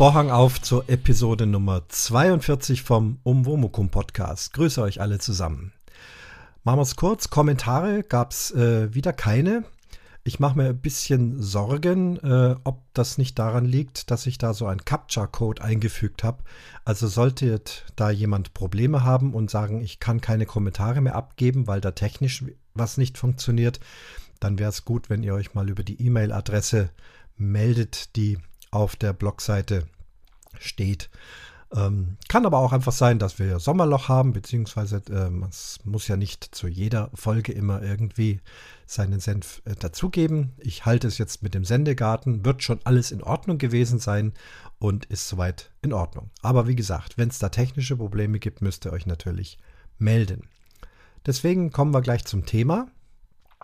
Vorhang auf zur Episode Nummer 42 vom Umwomukum Podcast. Grüße euch alle zusammen. Machen wir es kurz. Kommentare gab es äh, wieder keine. Ich mache mir ein bisschen Sorgen, äh, ob das nicht daran liegt, dass ich da so einen Captcha-Code eingefügt habe. Also sollte da jemand Probleme haben und sagen, ich kann keine Kommentare mehr abgeben, weil da technisch was nicht funktioniert, dann wäre es gut, wenn ihr euch mal über die E-Mail-Adresse meldet, die auf der Blogseite steht. Ähm, kann aber auch einfach sein, dass wir Sommerloch haben, beziehungsweise ähm, es muss ja nicht zu jeder Folge immer irgendwie seinen Senf äh, dazugeben. Ich halte es jetzt mit dem Sendegarten, wird schon alles in Ordnung gewesen sein und ist soweit in Ordnung. Aber wie gesagt, wenn es da technische Probleme gibt, müsst ihr euch natürlich melden. Deswegen kommen wir gleich zum Thema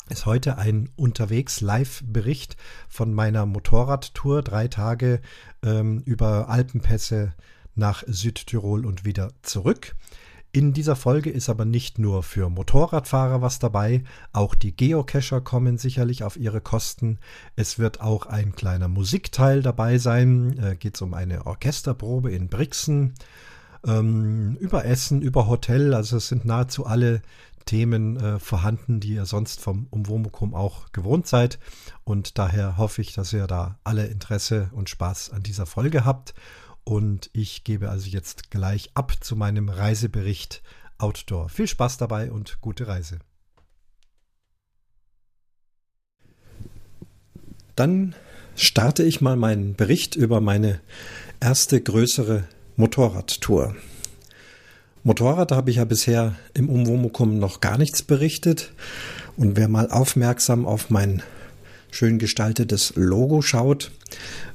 ist heute ein unterwegs Live-Bericht von meiner Motorradtour. Drei Tage ähm, über Alpenpässe nach Südtirol und wieder zurück. In dieser Folge ist aber nicht nur für Motorradfahrer was dabei, auch die Geocacher kommen sicherlich auf ihre Kosten. Es wird auch ein kleiner Musikteil dabei sein. Äh, Geht es um eine Orchesterprobe in Brixen, ähm, über Essen, über Hotel. Also es sind nahezu alle Themen äh, vorhanden, die ihr sonst vom Umwomukum auch gewohnt seid. Und daher hoffe ich, dass ihr da alle Interesse und Spaß an dieser Folge habt. Und ich gebe also jetzt gleich ab zu meinem Reisebericht Outdoor. Viel Spaß dabei und gute Reise. Dann starte ich mal meinen Bericht über meine erste größere Motorradtour. Motorrad habe ich ja bisher im Umwomukum noch gar nichts berichtet. Und wer mal aufmerksam auf mein schön gestaltetes Logo schaut,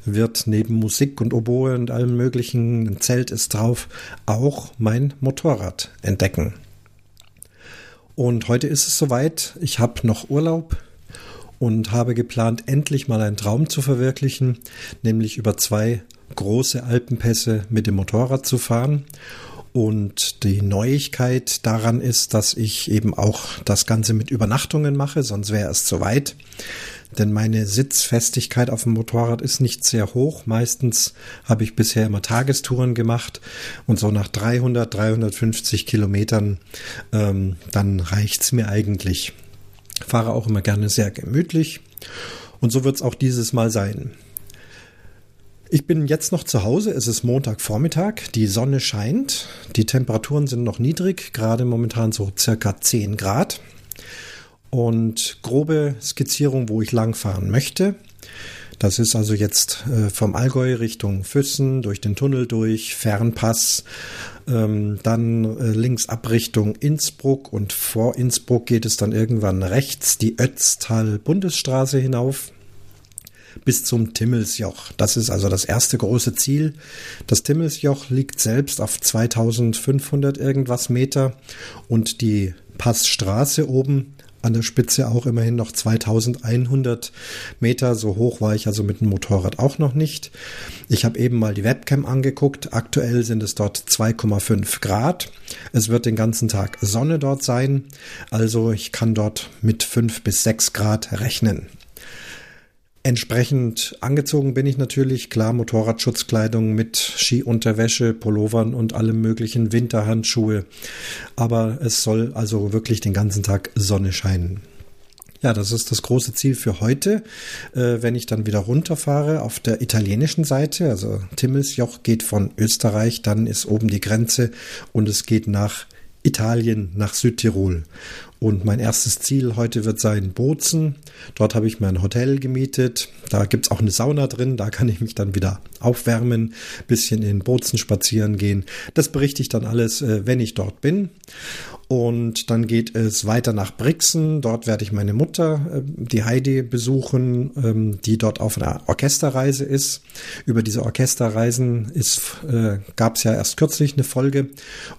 wird neben Musik und Oboe und allem möglichen, ein Zelt ist drauf, auch mein Motorrad entdecken. Und heute ist es soweit. Ich habe noch Urlaub und habe geplant, endlich mal einen Traum zu verwirklichen, nämlich über zwei große Alpenpässe mit dem Motorrad zu fahren. Und die Neuigkeit daran ist, dass ich eben auch das Ganze mit Übernachtungen mache, sonst wäre es zu weit. Denn meine Sitzfestigkeit auf dem Motorrad ist nicht sehr hoch. Meistens habe ich bisher immer Tagestouren gemacht und so nach 300, 350 Kilometern, ähm, dann reicht's mir eigentlich. Fahre auch immer gerne sehr gemütlich und so wird's auch dieses Mal sein. Ich bin jetzt noch zu Hause. Es ist Montagvormittag. Die Sonne scheint. Die Temperaturen sind noch niedrig, gerade momentan so circa 10 Grad. Und grobe Skizzierung, wo ich langfahren möchte. Das ist also jetzt äh, vom Allgäu Richtung Füssen, durch den Tunnel durch, Fernpass, ähm, dann äh, links ab Richtung Innsbruck und vor Innsbruck geht es dann irgendwann rechts die Ötztal Bundesstraße hinauf bis zum Timmelsjoch. Das ist also das erste große Ziel. Das Timmelsjoch liegt selbst auf 2500 irgendwas Meter und die Passstraße oben an der Spitze auch immerhin noch 2100 Meter. So hoch war ich also mit dem Motorrad auch noch nicht. Ich habe eben mal die Webcam angeguckt. Aktuell sind es dort 2,5 Grad. Es wird den ganzen Tag Sonne dort sein. Also ich kann dort mit 5 bis 6 Grad rechnen. Entsprechend angezogen bin ich natürlich, klar, Motorradschutzkleidung mit Skiunterwäsche, Pullovern und allem möglichen Winterhandschuhe. Aber es soll also wirklich den ganzen Tag Sonne scheinen. Ja, das ist das große Ziel für heute. Äh, wenn ich dann wieder runterfahre auf der italienischen Seite, also Timmelsjoch geht von Österreich, dann ist oben die Grenze und es geht nach Italien, nach Südtirol. Und mein erstes Ziel heute wird sein Bozen. Dort habe ich mir ein Hotel gemietet. Da gibt's auch eine Sauna drin. Da kann ich mich dann wieder aufwärmen, bisschen in Bozen spazieren gehen. Das berichte ich dann alles, äh, wenn ich dort bin. Und dann geht es weiter nach Brixen. Dort werde ich meine Mutter, äh, die Heidi, besuchen, ähm, die dort auf einer Orchesterreise ist. Über diese Orchesterreisen äh, gab es ja erst kürzlich eine Folge.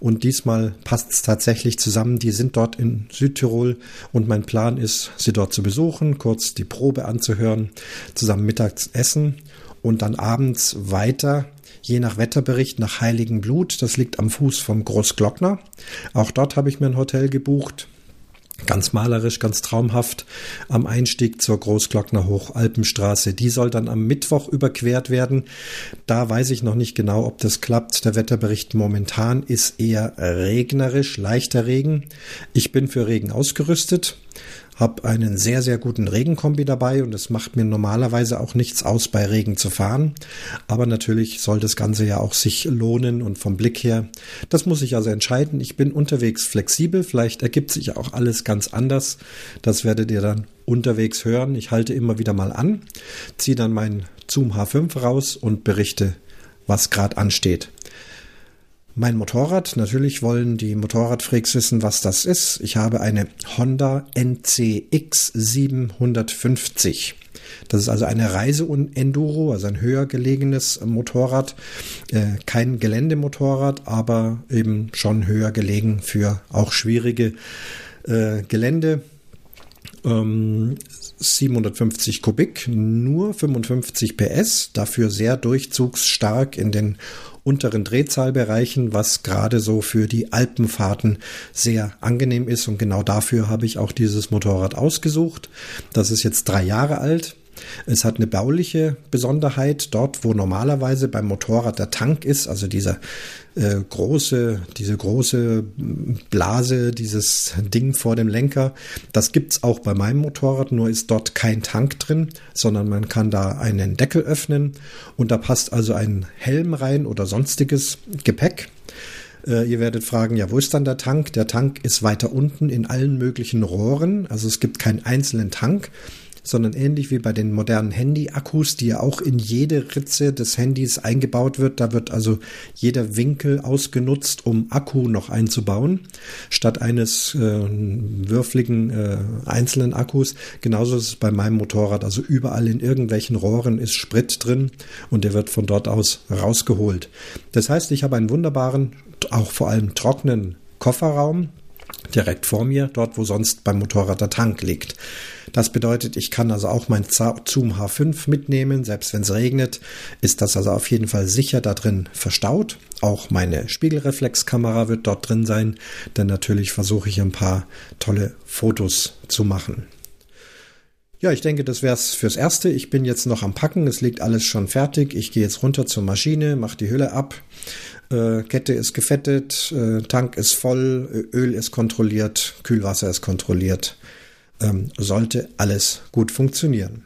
Und diesmal passt es tatsächlich zusammen. Die sind dort in Südtirol. Und mein Plan ist, sie dort zu besuchen, kurz die Probe anzuhören, zusammen mittags essen und dann abends weiter je nach Wetterbericht nach Heiligen Blut. Das liegt am Fuß vom Großglockner. Auch dort habe ich mir ein Hotel gebucht. Ganz malerisch, ganz traumhaft am Einstieg zur Großglockner Hochalpenstraße. Die soll dann am Mittwoch überquert werden. Da weiß ich noch nicht genau, ob das klappt. Der Wetterbericht momentan ist eher regnerisch, leichter Regen. Ich bin für Regen ausgerüstet habe einen sehr, sehr guten Regenkombi dabei und es macht mir normalerweise auch nichts aus, bei Regen zu fahren. Aber natürlich soll das Ganze ja auch sich lohnen und vom Blick her, das muss ich also entscheiden. Ich bin unterwegs flexibel, vielleicht ergibt sich auch alles ganz anders. Das werdet ihr dann unterwegs hören. Ich halte immer wieder mal an, ziehe dann meinen Zoom H5 raus und berichte, was gerade ansteht. Mein Motorrad, natürlich wollen die Motorradfreaks wissen, was das ist. Ich habe eine Honda NCX 750. Das ist also eine Reise-Enduro, also ein höher gelegenes Motorrad. Äh, kein Geländemotorrad, aber eben schon höher gelegen für auch schwierige äh, Gelände. Ähm, 750 Kubik, nur 55 PS, dafür sehr durchzugsstark in den unteren Drehzahlbereichen, was gerade so für die Alpenfahrten sehr angenehm ist. Und genau dafür habe ich auch dieses Motorrad ausgesucht. Das ist jetzt drei Jahre alt. Es hat eine bauliche Besonderheit. Dort, wo normalerweise beim Motorrad der Tank ist, also dieser äh, große, diese große Blase, dieses Ding vor dem Lenker, das gibt's auch bei meinem Motorrad, nur ist dort kein Tank drin, sondern man kann da einen Deckel öffnen und da passt also ein Helm rein oder sonstiges Gepäck. Äh, ihr werdet fragen, ja, wo ist dann der Tank? Der Tank ist weiter unten in allen möglichen Rohren. Also es gibt keinen einzelnen Tank, sondern ähnlich wie bei den modernen Handy-Akkus, die ja auch in jede Ritze des Handys eingebaut wird. Da wird also jeder Winkel ausgenutzt, um Akku noch einzubauen, statt eines äh, würfligen äh, einzelnen Akkus. Genauso ist es bei meinem Motorrad. Also überall in irgendwelchen Rohren ist Sprit drin und der wird von dort aus rausgeholt. Das heißt, ich habe einen wunderbaren, auch vor allem trockenen Kofferraum, direkt vor mir, dort wo sonst beim Motorrad der Tank liegt. Das bedeutet, ich kann also auch mein Zoom H5 mitnehmen, selbst wenn es regnet, ist das also auf jeden Fall sicher da drin verstaut. Auch meine Spiegelreflexkamera wird dort drin sein, denn natürlich versuche ich ein paar tolle Fotos zu machen. Ja, ich denke, das wäre es fürs Erste. Ich bin jetzt noch am Packen, es liegt alles schon fertig. Ich gehe jetzt runter zur Maschine, mache die Hülle ab. Äh, Kette ist gefettet, äh, Tank ist voll, Öl ist kontrolliert, Kühlwasser ist kontrolliert. Ähm, sollte alles gut funktionieren.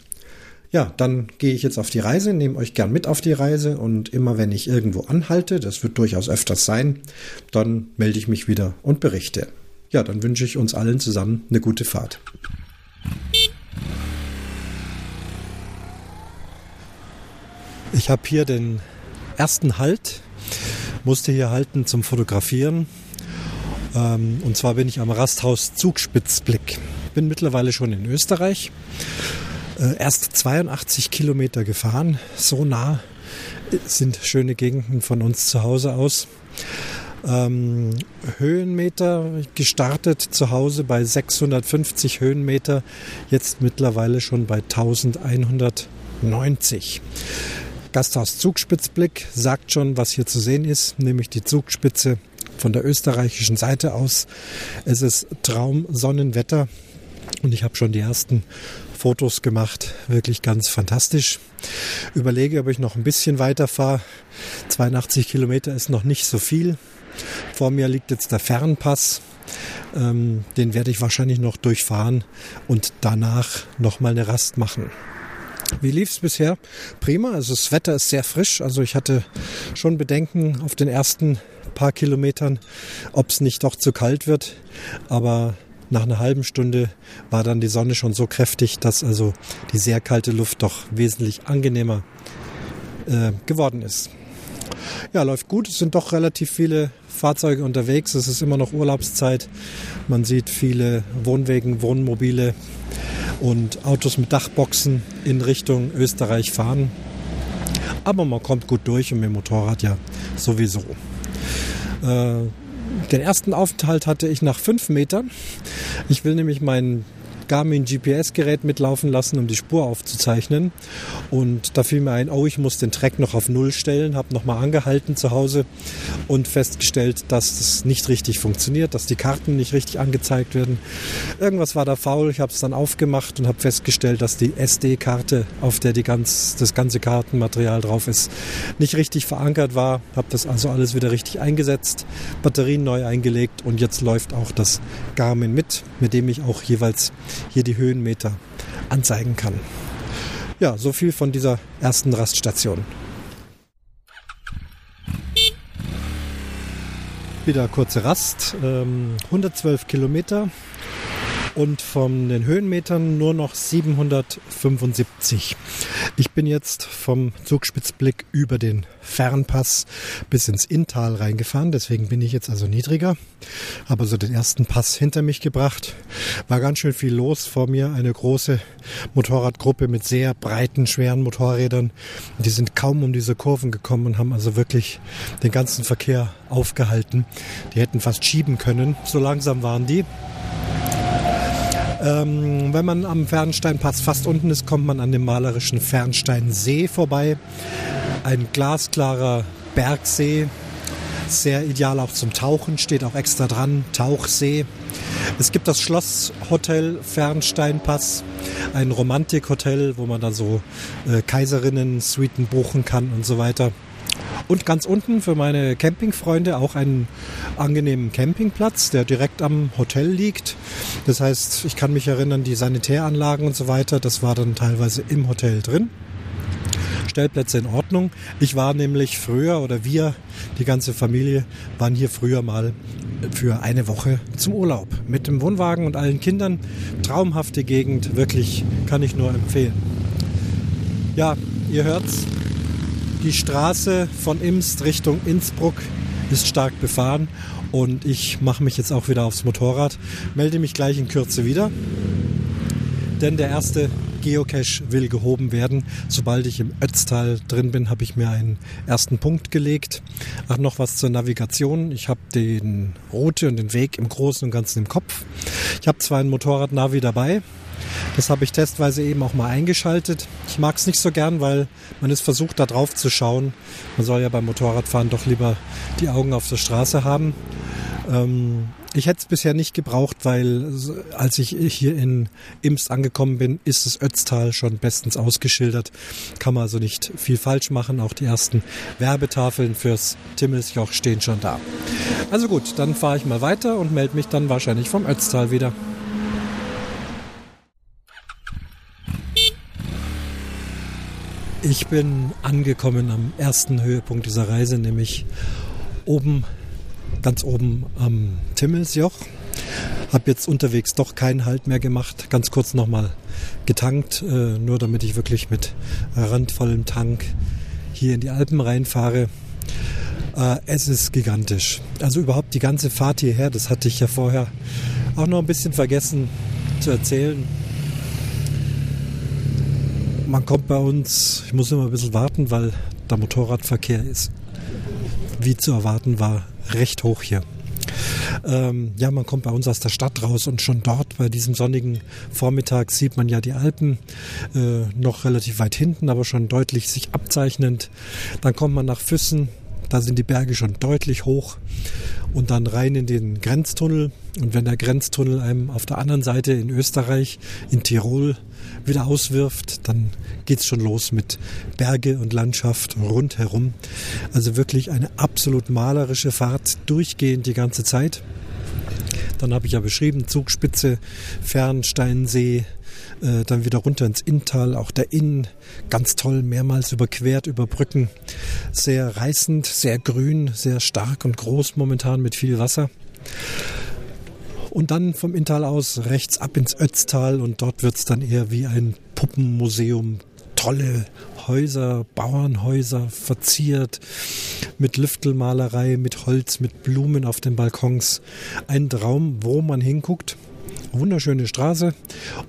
Ja, dann gehe ich jetzt auf die Reise, nehme euch gern mit auf die Reise und immer wenn ich irgendwo anhalte, das wird durchaus öfters sein, dann melde ich mich wieder und berichte. Ja, dann wünsche ich uns allen zusammen eine gute Fahrt. Ich habe hier den ersten Halt musste hier halten zum Fotografieren. Ähm, und zwar bin ich am Rasthaus Zugspitzblick. Bin mittlerweile schon in Österreich. Äh, erst 82 Kilometer gefahren. So nah sind schöne Gegenden von uns zu Hause aus. Ähm, Höhenmeter gestartet zu Hause bei 650 Höhenmeter, jetzt mittlerweile schon bei 1190. Gasthaus Zugspitzblick sagt schon, was hier zu sehen ist, nämlich die Zugspitze von der österreichischen Seite aus. Es ist Traumsonnenwetter und ich habe schon die ersten Fotos gemacht. Wirklich ganz fantastisch. Überlege, ob ich noch ein bisschen weiter fahre. 82 Kilometer ist noch nicht so viel. Vor mir liegt jetzt der Fernpass. Ähm, den werde ich wahrscheinlich noch durchfahren und danach nochmal eine Rast machen. Wie lief es bisher? Prima, also das Wetter ist sehr frisch. Also ich hatte schon Bedenken auf den ersten paar Kilometern, ob es nicht doch zu kalt wird. Aber nach einer halben Stunde war dann die Sonne schon so kräftig, dass also die sehr kalte Luft doch wesentlich angenehmer äh, geworden ist. Ja, läuft gut. Es sind doch relativ viele Fahrzeuge unterwegs. Es ist immer noch Urlaubszeit. Man sieht viele Wohnwegen, Wohnmobile und Autos mit Dachboxen in Richtung Österreich fahren. Aber man kommt gut durch und mit dem Motorrad ja sowieso. Äh, den ersten Aufenthalt hatte ich nach fünf Metern. Ich will nämlich meinen Garmin GPS-Gerät mitlaufen lassen, um die Spur aufzuzeichnen. Und da fiel mir ein, oh, ich muss den Track noch auf Null stellen, habe nochmal angehalten zu Hause und festgestellt, dass das nicht richtig funktioniert, dass die Karten nicht richtig angezeigt werden. Irgendwas war da faul, ich habe es dann aufgemacht und habe festgestellt, dass die SD-Karte, auf der die ganz, das ganze Kartenmaterial drauf ist, nicht richtig verankert war. Habe das also alles wieder richtig eingesetzt, Batterien neu eingelegt und jetzt läuft auch das Garmin mit, mit dem ich auch jeweils hier die Höhenmeter anzeigen kann. Ja, so viel von dieser ersten Raststation. Wieder kurze Rast, 112 ähm, Kilometer und von den Höhenmetern nur noch 775. Ich bin jetzt vom Zugspitzblick über den Fernpass bis ins Inntal reingefahren, deswegen bin ich jetzt also niedriger. Habe also den ersten Pass hinter mich gebracht. War ganz schön viel los vor mir, eine große Motorradgruppe mit sehr breiten, schweren Motorrädern. Die sind kaum um diese Kurven gekommen und haben also wirklich den ganzen Verkehr aufgehalten. Die hätten fast schieben können, so langsam waren die. Ähm, wenn man am Fernsteinpass fast unten ist, kommt man an dem malerischen Fernsteinsee vorbei. Ein glasklarer Bergsee, sehr ideal auch zum Tauchen, steht auch extra dran, Tauchsee. Es gibt das Schlosshotel Fernsteinpass, ein Romantikhotel, wo man da so äh, Kaiserinnen-Suiten buchen kann und so weiter. Und ganz unten für meine Campingfreunde auch einen angenehmen Campingplatz, der direkt am Hotel liegt. Das heißt, ich kann mich erinnern, die Sanitäranlagen und so weiter, das war dann teilweise im Hotel drin. Stellplätze in Ordnung. Ich war nämlich früher oder wir, die ganze Familie, waren hier früher mal für eine Woche zum Urlaub mit dem Wohnwagen und allen Kindern. Traumhafte Gegend, wirklich kann ich nur empfehlen. Ja, ihr hört's, die Straße von Imst Richtung Innsbruck ist stark befahren und ich mache mich jetzt auch wieder aufs Motorrad, melde mich gleich in Kürze wieder, denn der erste Geocache will gehoben werden. Sobald ich im Ötztal drin bin, habe ich mir einen ersten Punkt gelegt. Ach, noch was zur Navigation. Ich habe den Route und den Weg im Großen und Ganzen im Kopf. Ich habe zwar ein Motorrad-Navi dabei, das habe ich testweise eben auch mal eingeschaltet. Ich mag es nicht so gern, weil man ist versucht, da drauf zu schauen. Man soll ja beim Motorradfahren doch lieber die Augen auf der Straße haben. Ähm, ich hätte es bisher nicht gebraucht, weil als ich hier in Imst angekommen bin, ist das Ötztal schon bestens ausgeschildert. Kann man also nicht viel falsch machen. Auch die ersten Werbetafeln fürs Timmelsjoch stehen schon da. Also gut, dann fahre ich mal weiter und melde mich dann wahrscheinlich vom Ötztal wieder. Ich bin angekommen am ersten Höhepunkt dieser Reise, nämlich oben, ganz oben am Timmelsjoch. Hab jetzt unterwegs doch keinen Halt mehr gemacht, ganz kurz nochmal getankt, äh, nur damit ich wirklich mit randvollem Tank hier in die Alpen reinfahre. Äh, es ist gigantisch. Also überhaupt die ganze Fahrt hierher, das hatte ich ja vorher auch noch ein bisschen vergessen zu erzählen man kommt bei uns, ich muss immer ein bisschen warten, weil der Motorradverkehr ist, wie zu erwarten war, recht hoch hier. Ähm, ja, man kommt bei uns aus der Stadt raus und schon dort bei diesem sonnigen Vormittag sieht man ja die Alpen äh, noch relativ weit hinten, aber schon deutlich sich abzeichnend. Dann kommt man nach Füssen, da sind die Berge schon deutlich hoch und dann rein in den Grenztunnel. Und wenn der Grenztunnel einem auf der anderen Seite in Österreich, in Tirol, wieder auswirft, dann geht's schon los mit Berge und Landschaft rundherum. Also wirklich eine absolut malerische Fahrt, durchgehend die ganze Zeit. Dann habe ich ja beschrieben, Zugspitze, Fernsteinsee, äh, dann wieder runter ins Inntal, auch der Inn, ganz toll, mehrmals überquert, über Brücken. Sehr reißend, sehr grün, sehr stark und groß momentan mit viel Wasser. Und dann vom Inntal aus rechts ab ins Ötztal und dort wird es dann eher wie ein Puppenmuseum. Tolle Häuser, Bauernhäuser, verziert mit Lüftelmalerei, mit Holz, mit Blumen auf den Balkons. Ein Traum, wo man hinguckt. Wunderschöne Straße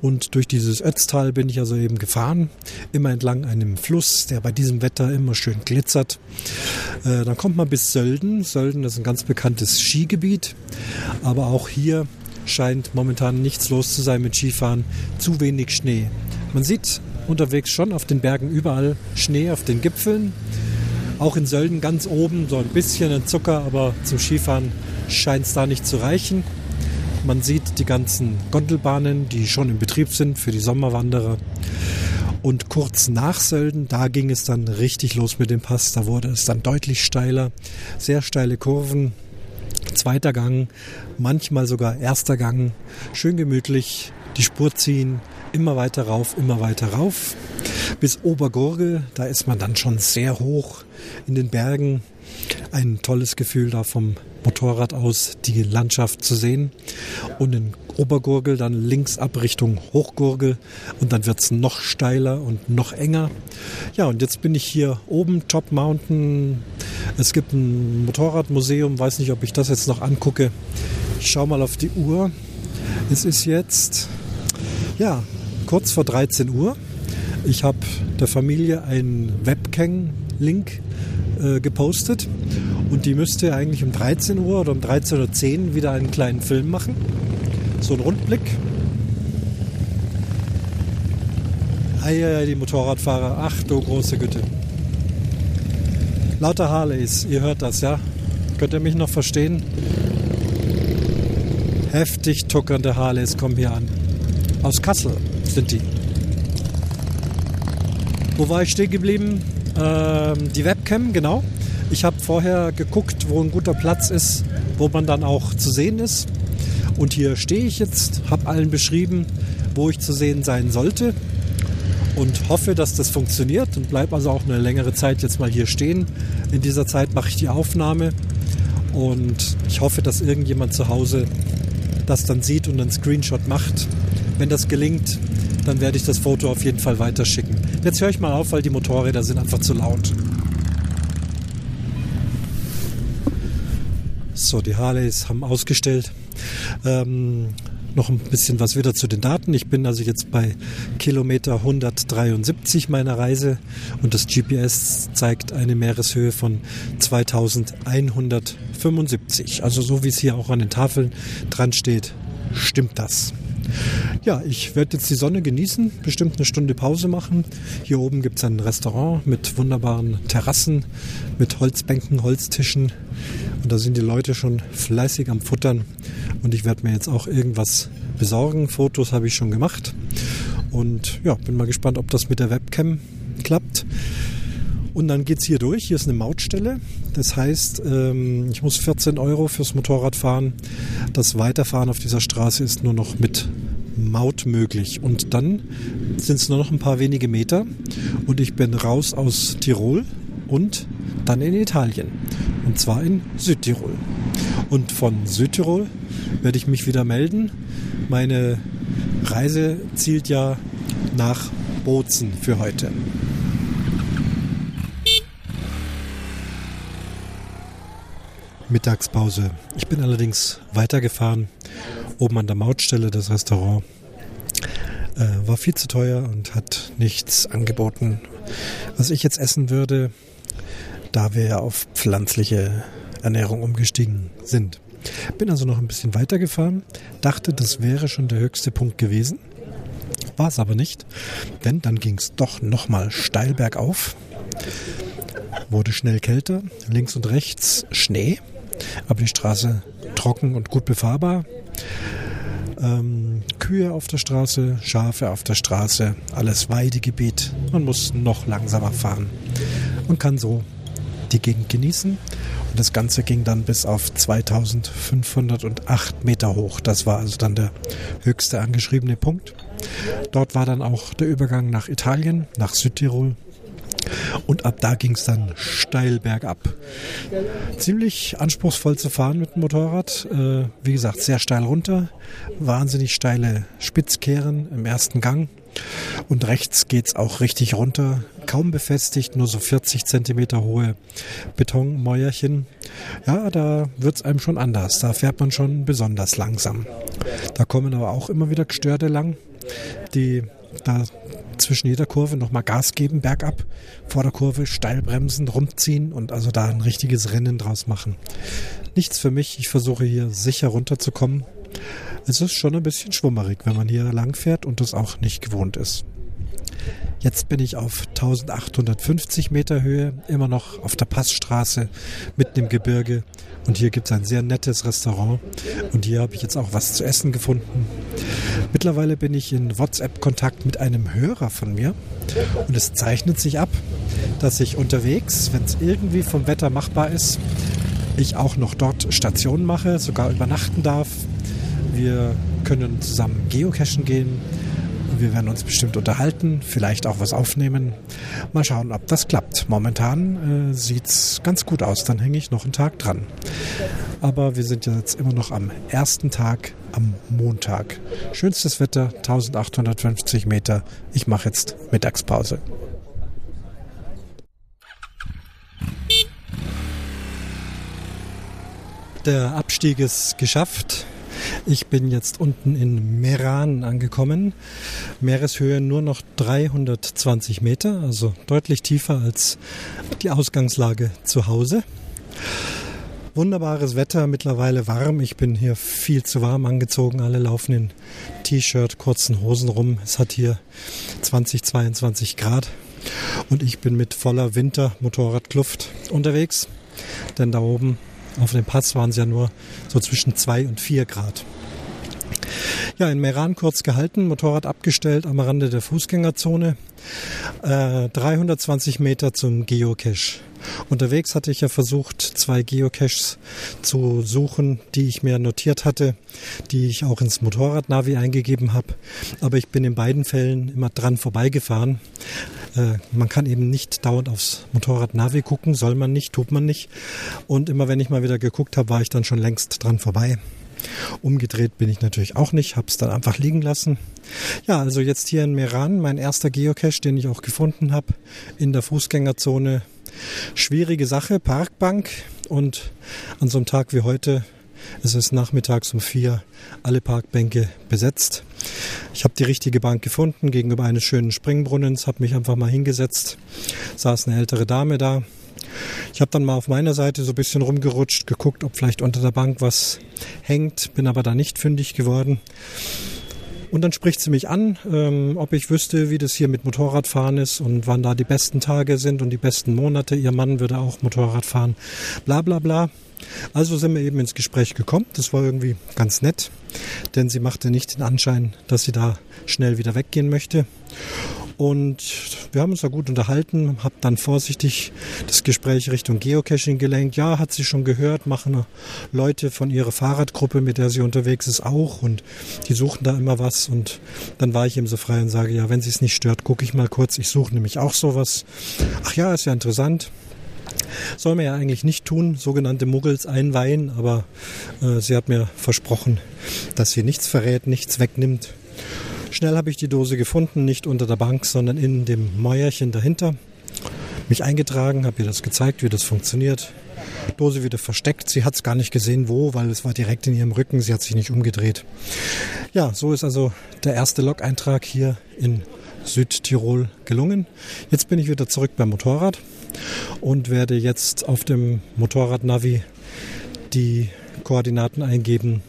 und durch dieses Ötztal bin ich also eben gefahren, immer entlang einem Fluss, der bei diesem Wetter immer schön glitzert. Äh, dann kommt man bis Sölden. Sölden ist ein ganz bekanntes Skigebiet, aber auch hier scheint momentan nichts los zu sein mit Skifahren. Zu wenig Schnee. Man sieht unterwegs schon auf den Bergen überall Schnee auf den Gipfeln. Auch in Sölden ganz oben so ein bisschen ein Zucker, aber zum Skifahren scheint es da nicht zu reichen. Man sieht die ganzen Gondelbahnen, die schon in Betrieb sind für die Sommerwanderer. Und kurz nach Sölden, da ging es dann richtig los mit dem Pass. Da wurde es dann deutlich steiler, sehr steile Kurven, zweiter Gang, manchmal sogar erster Gang, schön gemütlich, die Spur ziehen, immer weiter rauf, immer weiter rauf. Bis Obergurgel, da ist man dann schon sehr hoch in den Bergen. Ein tolles Gefühl da vom Motorrad aus die Landschaft zu sehen. Und in Obergurgel dann links ab Richtung Hochgurgel und dann wird es noch steiler und noch enger. Ja, und jetzt bin ich hier oben, Top Mountain. Es gibt ein Motorradmuseum, weiß nicht, ob ich das jetzt noch angucke. Ich schaue mal auf die Uhr. Es ist jetzt, ja, kurz vor 13 Uhr. Ich habe der Familie einen Webcam-Link äh, gepostet und die müsste eigentlich um 13 Uhr oder um 13.10 Uhr wieder einen kleinen Film machen. So ein Rundblick. Eieiei, die Motorradfahrer. Ach du große Güte. Lauter Harleys, ihr hört das, ja? Könnt ihr mich noch verstehen? Heftig tuckernde Harleys kommen hier an. Aus Kassel sind die. Wo war ich stehen geblieben? Ähm, die Webcam, genau. Ich habe vorher geguckt, wo ein guter Platz ist, wo man dann auch zu sehen ist. Und hier stehe ich jetzt, habe allen beschrieben, wo ich zu sehen sein sollte und hoffe, dass das funktioniert und bleibe also auch eine längere Zeit jetzt mal hier stehen. In dieser Zeit mache ich die Aufnahme und ich hoffe, dass irgendjemand zu Hause das dann sieht und einen Screenshot macht. Wenn das gelingt, dann werde ich das Foto auf jeden Fall weiterschicken. Jetzt höre ich mal auf, weil die Motorräder sind einfach zu laut. So, die Harleys haben ausgestellt. Ähm, noch ein bisschen was wieder zu den Daten. Ich bin also jetzt bei Kilometer 173 meiner Reise und das GPS zeigt eine Meereshöhe von 2175. Also so wie es hier auch an den Tafeln dran steht, stimmt das. Ja, ich werde jetzt die Sonne genießen, bestimmt eine Stunde Pause machen. Hier oben gibt es ein Restaurant mit wunderbaren Terrassen, mit Holzbänken, Holztischen. Und da sind die Leute schon fleißig am Futtern. Und ich werde mir jetzt auch irgendwas besorgen. Fotos habe ich schon gemacht. Und ja, bin mal gespannt, ob das mit der Webcam klappt. Und dann geht es hier durch. Hier ist eine Mautstelle. Das heißt, ähm, ich muss 14 Euro fürs Motorrad fahren. Das Weiterfahren auf dieser Straße ist nur noch mit Maut möglich. Und dann sind es nur noch ein paar wenige Meter. Und ich bin raus aus Tirol und dann in Italien. Und zwar in Südtirol. Und von Südtirol werde ich mich wieder melden. Meine Reise zielt ja nach Bozen für heute. Mittagspause. Ich bin allerdings weitergefahren, oben an der Mautstelle des Restaurants. Äh, war viel zu teuer und hat nichts angeboten, was ich jetzt essen würde, da wir auf pflanzliche Ernährung umgestiegen sind. Bin also noch ein bisschen weitergefahren, dachte, das wäre schon der höchste Punkt gewesen. War es aber nicht, denn dann ging es doch nochmal steil bergauf. Wurde schnell kälter, links und rechts Schnee aber die Straße trocken und gut befahrbar. Ähm, Kühe auf der Straße, Schafe auf der Straße, alles Weidegebiet. Man muss noch langsamer fahren und kann so die Gegend genießen. Und das Ganze ging dann bis auf 2508 Meter hoch. Das war also dann der höchste angeschriebene Punkt. Dort war dann auch der Übergang nach Italien, nach Südtirol. Und ab da ging es dann steil bergab. Ziemlich anspruchsvoll zu fahren mit dem Motorrad. Äh, wie gesagt, sehr steil runter. Wahnsinnig steile Spitzkehren im ersten Gang. Und rechts geht es auch richtig runter. Kaum befestigt, nur so 40 Zentimeter hohe Betonmäuerchen. Ja, da wird es einem schon anders. Da fährt man schon besonders langsam. Da kommen aber auch immer wieder Gestörte lang, die da zwischen jeder Kurve nochmal Gas geben, bergab, vor der Kurve steil bremsen, rumziehen und also da ein richtiges Rennen draus machen. Nichts für mich. Ich versuche hier sicher runterzukommen Es ist schon ein bisschen schwummerig, wenn man hier lang fährt und das auch nicht gewohnt ist. Jetzt bin ich auf 1850 Meter Höhe, immer noch auf der Passstraße mitten im Gebirge. Und hier gibt es ein sehr nettes Restaurant. Und hier habe ich jetzt auch was zu essen gefunden. Mittlerweile bin ich in WhatsApp-Kontakt mit einem Hörer von mir. Und es zeichnet sich ab, dass ich unterwegs, wenn es irgendwie vom Wetter machbar ist, ich auch noch dort Stationen mache, sogar übernachten darf. Wir können zusammen geocachen gehen wir werden uns bestimmt unterhalten, vielleicht auch was aufnehmen. Mal schauen, ob das klappt. Momentan äh, sieht's ganz gut aus. Dann hänge ich noch einen Tag dran. Aber wir sind jetzt immer noch am ersten Tag, am Montag. Schönstes Wetter, 1850 Meter. Ich mache jetzt Mittagspause. Der Abstieg ist geschafft. Ich bin jetzt unten in Meran angekommen. Meereshöhe nur noch 320 Meter, also deutlich tiefer als die Ausgangslage zu Hause. Wunderbares Wetter, mittlerweile warm. Ich bin hier viel zu warm angezogen. Alle laufen in T-Shirt, kurzen Hosen rum. Es hat hier 20, 22 Grad. Und ich bin mit voller Winter-Motorradkluft unterwegs. Denn da oben auf dem Pass waren es ja nur so zwischen zwei und vier Grad. Ja, in Meran kurz gehalten, Motorrad abgestellt am Rande der Fußgängerzone. Äh, 320 Meter zum Geocache. Unterwegs hatte ich ja versucht, zwei Geocaches zu suchen, die ich mir notiert hatte, die ich auch ins Motorradnavi eingegeben habe. Aber ich bin in beiden Fällen immer dran vorbeigefahren. Äh, man kann eben nicht dauernd aufs Motorradnavi gucken, soll man nicht, tut man nicht. Und immer wenn ich mal wieder geguckt habe, war ich dann schon längst dran vorbei. Umgedreht bin ich natürlich auch nicht, habe es dann einfach liegen lassen. Ja, also jetzt hier in Meran, mein erster Geocache, den ich auch gefunden habe, in der Fußgängerzone. Schwierige Sache, Parkbank und an so einem Tag wie heute, es ist nachmittags um vier, alle Parkbänke besetzt. Ich habe die richtige Bank gefunden gegenüber eines schönen Springbrunnens, habe mich einfach mal hingesetzt, saß eine ältere Dame da, ich habe dann mal auf meiner Seite so ein bisschen rumgerutscht, geguckt, ob vielleicht unter der Bank was hängt, bin aber da nicht fündig geworden. Und dann spricht sie mich an, ähm, ob ich wüsste, wie das hier mit Motorradfahren ist und wann da die besten Tage sind und die besten Monate. Ihr Mann würde auch Motorrad fahren, bla bla bla. Also sind wir eben ins Gespräch gekommen. Das war irgendwie ganz nett, denn sie machte nicht den Anschein, dass sie da schnell wieder weggehen möchte. Und wir haben uns da gut unterhalten, habe dann vorsichtig das Gespräch Richtung Geocaching gelenkt. Ja, hat sie schon gehört, machen Leute von ihrer Fahrradgruppe, mit der sie unterwegs ist, auch. Und die suchen da immer was. Und dann war ich eben so frei und sage, ja, wenn sie es nicht stört, gucke ich mal kurz. Ich suche nämlich auch sowas. Ach ja, ist ja interessant. Soll man ja eigentlich nicht tun, sogenannte Muggels einweihen, aber äh, sie hat mir versprochen, dass sie nichts verrät, nichts wegnimmt. Schnell habe ich die Dose gefunden, nicht unter der Bank, sondern in dem Mäuerchen dahinter. Mich eingetragen, habe ihr das gezeigt, wie das funktioniert. Dose wieder versteckt. Sie hat es gar nicht gesehen, wo, weil es war direkt in ihrem Rücken. Sie hat sich nicht umgedreht. Ja, so ist also der erste Log-Eintrag hier in Südtirol gelungen. Jetzt bin ich wieder zurück beim Motorrad und werde jetzt auf dem Motorradnavi die Koordinaten eingeben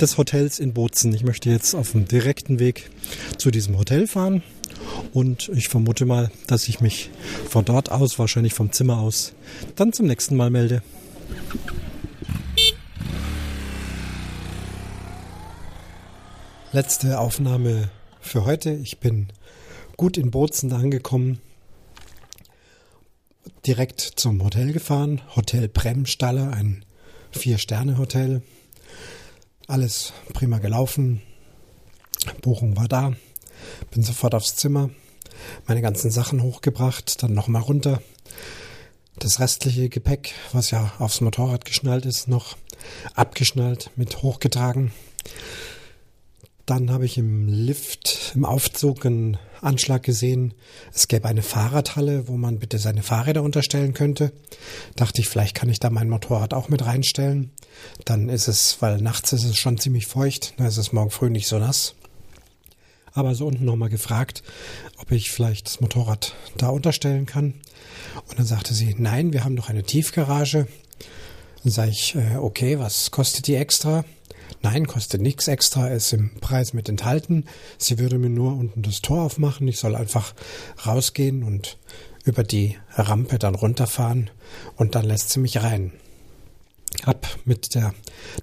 des Hotels in Bozen. Ich möchte jetzt auf dem direkten Weg zu diesem Hotel fahren und ich vermute mal, dass ich mich von dort aus, wahrscheinlich vom Zimmer aus, dann zum nächsten Mal melde. Letzte Aufnahme für heute. Ich bin gut in Bozen angekommen, direkt zum Hotel gefahren. Hotel Bremstaller, ein Vier-Sterne-Hotel. Alles prima gelaufen. Buchung war da. Bin sofort aufs Zimmer. Meine ganzen Sachen hochgebracht, dann nochmal runter. Das restliche Gepäck, was ja aufs Motorrad geschnallt ist, noch abgeschnallt, mit hochgetragen. Dann habe ich im Lift, im Aufzug einen Anschlag gesehen, es gäbe eine Fahrradhalle, wo man bitte seine Fahrräder unterstellen könnte. Dachte ich, vielleicht kann ich da mein Motorrad auch mit reinstellen. Dann ist es, weil nachts ist es schon ziemlich feucht, dann ist es morgen früh nicht so nass. Aber so unten nochmal gefragt, ob ich vielleicht das Motorrad da unterstellen kann. Und dann sagte sie, nein, wir haben noch eine Tiefgarage. Dann sage ich, äh, okay, was kostet die extra? Nein, kostet nichts extra, ist im Preis mit enthalten. Sie würde mir nur unten das Tor aufmachen. Ich soll einfach rausgehen und über die Rampe dann runterfahren und dann lässt sie mich rein. Hab mit der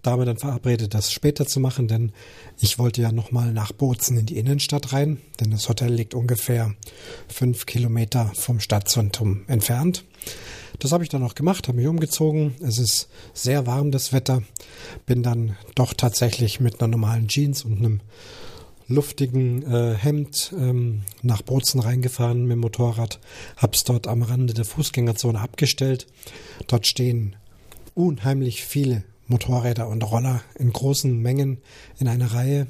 Dame dann verabredet, das später zu machen, denn ich wollte ja nochmal nach Bozen in die Innenstadt rein, denn das Hotel liegt ungefähr fünf Kilometer vom Stadtzentrum entfernt. Das habe ich dann auch gemacht, habe mich umgezogen. Es ist sehr warm, das Wetter. Bin dann doch tatsächlich mit einer normalen Jeans und einem luftigen äh, Hemd ähm, nach Bozen reingefahren mit dem Motorrad. Hab's dort am Rande der Fußgängerzone abgestellt. Dort stehen unheimlich viele Motorräder und Roller in großen Mengen in einer Reihe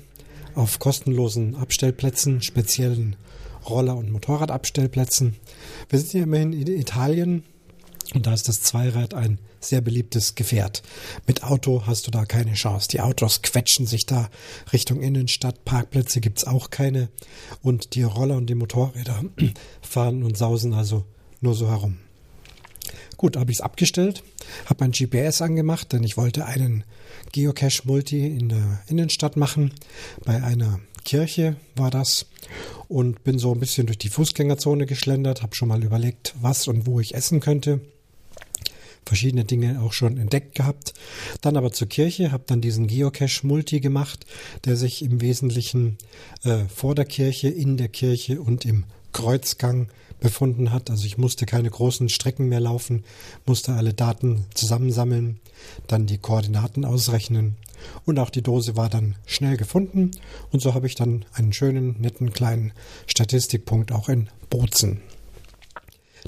auf kostenlosen Abstellplätzen, speziellen Roller- und Motorradabstellplätzen. Wir sind hier immerhin in Italien und da ist das Zweirad ein sehr beliebtes Gefährt. Mit Auto hast du da keine Chance. Die Autos quetschen sich da Richtung Innenstadt. Parkplätze gibt's auch keine. Und die Roller und die Motorräder fahren und sausen also nur so herum. Gut, habe ich es abgestellt, habe mein GPS angemacht, denn ich wollte einen Geocache-Multi in der Innenstadt machen. Bei einer Kirche war das und bin so ein bisschen durch die Fußgängerzone geschlendert, habe schon mal überlegt, was und wo ich essen könnte verschiedene Dinge auch schon entdeckt gehabt. Dann aber zur Kirche, habe dann diesen Geocache-Multi gemacht, der sich im Wesentlichen äh, vor der Kirche, in der Kirche und im Kreuzgang befunden hat. Also ich musste keine großen Strecken mehr laufen, musste alle Daten zusammensammeln, dann die Koordinaten ausrechnen und auch die Dose war dann schnell gefunden und so habe ich dann einen schönen, netten kleinen Statistikpunkt auch in Bozen.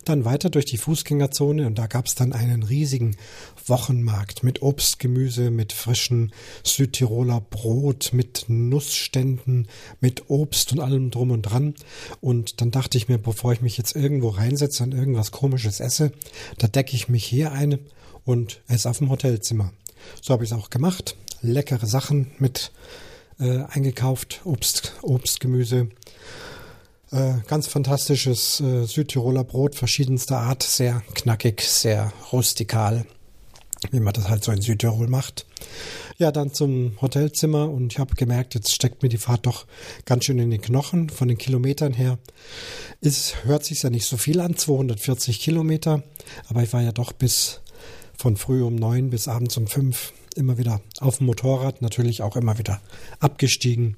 Dann weiter durch die Fußgängerzone und da gab es dann einen riesigen Wochenmarkt mit Obst, Gemüse, mit frischem Südtiroler Brot, mit Nussständen, mit Obst und allem drum und dran. Und dann dachte ich mir, bevor ich mich jetzt irgendwo reinsetze und irgendwas komisches esse, da decke ich mich hier ein und esse auf dem Hotelzimmer. So habe ich es auch gemacht. Leckere Sachen mit äh, eingekauft, Obst, Obst, Gemüse äh, ganz fantastisches äh, Südtiroler Brot verschiedenster Art, sehr knackig, sehr rustikal, wie man das halt so in Südtirol macht. Ja, dann zum Hotelzimmer und ich habe gemerkt, jetzt steckt mir die Fahrt doch ganz schön in den Knochen. Von den Kilometern her Es hört sich ja nicht so viel an, 240 Kilometer, aber ich war ja doch bis von früh um neun bis abends um fünf immer wieder auf dem Motorrad, natürlich auch immer wieder abgestiegen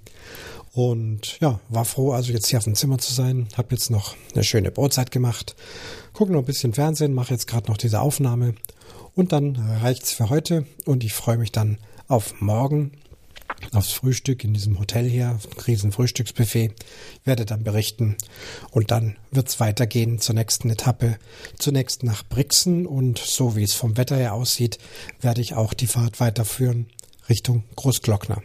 und ja, war froh, also jetzt hier auf dem Zimmer zu sein. Hab jetzt noch eine schöne Brotzeit gemacht. Gucke noch ein bisschen Fernsehen, mache jetzt gerade noch diese Aufnahme. Und dann reicht's für heute. Und ich freue mich dann auf morgen, aufs Frühstück in diesem Hotel hier, riesen Frühstücksbuffet. Werde dann berichten. Und dann wird's weitergehen zur nächsten Etappe. Zunächst nach Brixen. Und so wie es vom Wetter her aussieht, werde ich auch die Fahrt weiterführen Richtung Großglockner.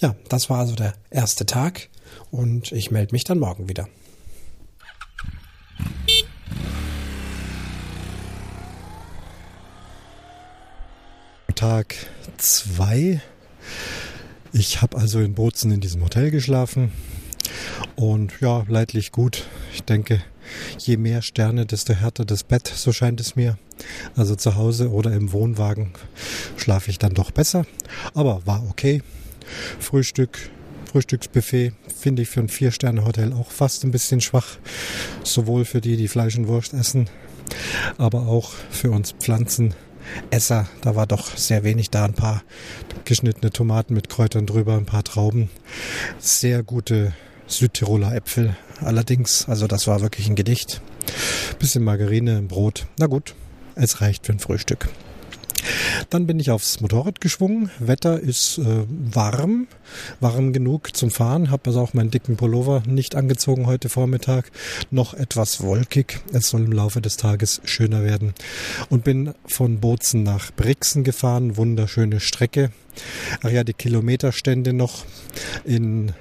Ja, das war also der erste Tag und ich melde mich dann morgen wieder. Tag 2. Ich habe also in Bozen in diesem Hotel geschlafen und ja, leidlich gut. Ich denke, je mehr Sterne, desto härter das Bett, so scheint es mir. Also zu Hause oder im Wohnwagen schlafe ich dann doch besser, aber war okay. Frühstück, Frühstücksbuffet finde ich für ein Vier-Sterne-Hotel auch fast ein bisschen schwach. Sowohl für die, die Fleisch und Wurst essen, aber auch für uns Pflanzenesser. Da war doch sehr wenig da. Ein paar geschnittene Tomaten mit Kräutern drüber, ein paar Trauben. Sehr gute Südtiroler Äpfel. Allerdings, also das war wirklich ein Gedicht. Bisschen Margarine, Brot. Na gut, es reicht für ein Frühstück. Dann bin ich aufs Motorrad geschwungen. Wetter ist äh, warm, warm genug zum Fahren. Habe also auch meinen dicken Pullover nicht angezogen heute Vormittag. Noch etwas wolkig. Es soll im Laufe des Tages schöner werden. Und bin von Bozen nach Brixen gefahren. Wunderschöne Strecke. Ach ja, die Kilometerstände noch in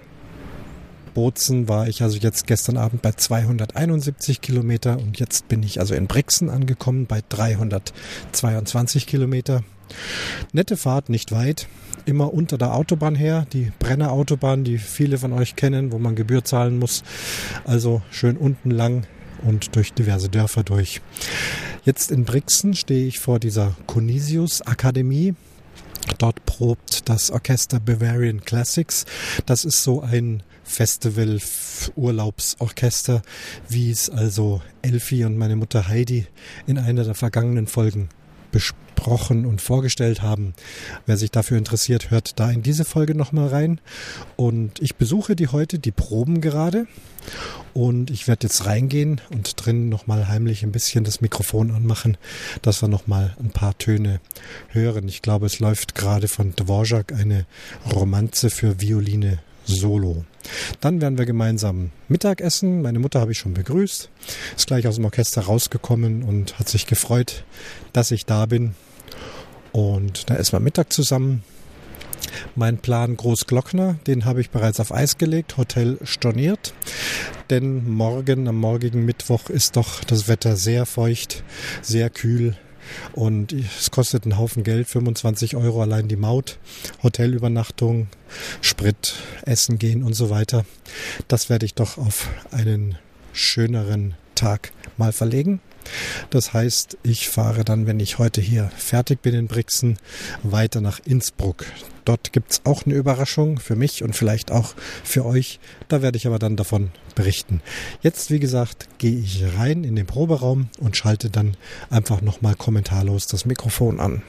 Bozen war ich also jetzt gestern Abend bei 271 Kilometer und jetzt bin ich also in Brixen angekommen bei 322 Kilometer. Nette Fahrt, nicht weit. Immer unter der Autobahn her, die Brenner Autobahn, die viele von euch kennen, wo man Gebühr zahlen muss. Also schön unten lang und durch diverse Dörfer durch. Jetzt in Brixen stehe ich vor dieser Conisius Akademie. Dort probt das Orchester Bavarian Classics. Das ist so ein Festival-Urlaubsorchester, wie es also Elfie und meine Mutter Heidi in einer der vergangenen Folgen besprochen und vorgestellt haben. Wer sich dafür interessiert, hört da in diese Folge nochmal rein. Und ich besuche die heute, die Proben gerade. Und ich werde jetzt reingehen und drin nochmal heimlich ein bisschen das Mikrofon anmachen, dass wir nochmal ein paar Töne hören. Ich glaube, es läuft gerade von Dvorak eine Romanze für Violine Solo. Dann werden wir gemeinsam Mittagessen. Meine Mutter habe ich schon begrüßt, ist gleich aus dem Orchester rausgekommen und hat sich gefreut, dass ich da bin. Und da essen wir Mittag zusammen. Mein Plan Großglockner, den habe ich bereits auf Eis gelegt, Hotel storniert. Denn morgen, am morgigen Mittwoch, ist doch das Wetter sehr feucht, sehr kühl. Und es kostet einen Haufen Geld, 25 Euro allein die Maut, Hotelübernachtung, Sprit, Essen gehen und so weiter. Das werde ich doch auf einen schöneren Tag mal verlegen. Das heißt, ich fahre dann, wenn ich heute hier fertig bin in Brixen, weiter nach Innsbruck. Dort gibt es auch eine Überraschung für mich und vielleicht auch für euch. Da werde ich aber dann davon berichten. Jetzt, wie gesagt, gehe ich rein in den Proberaum und schalte dann einfach nochmal kommentarlos das Mikrofon an.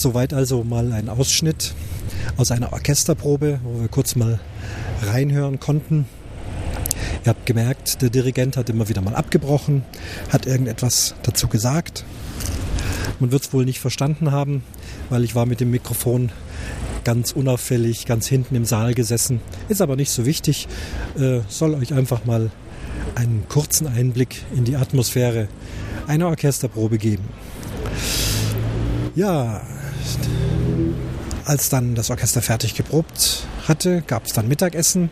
Soweit also mal ein Ausschnitt aus einer Orchesterprobe, wo wir kurz mal reinhören konnten. Ihr habt gemerkt, der Dirigent hat immer wieder mal abgebrochen, hat irgendetwas dazu gesagt. Man wird es wohl nicht verstanden haben, weil ich war mit dem Mikrofon ganz unauffällig, ganz hinten im Saal gesessen. Ist aber nicht so wichtig, äh, soll euch einfach mal einen kurzen Einblick in die Atmosphäre einer Orchesterprobe geben. Ja, als dann das Orchester fertig geprobt hatte, gab es dann Mittagessen.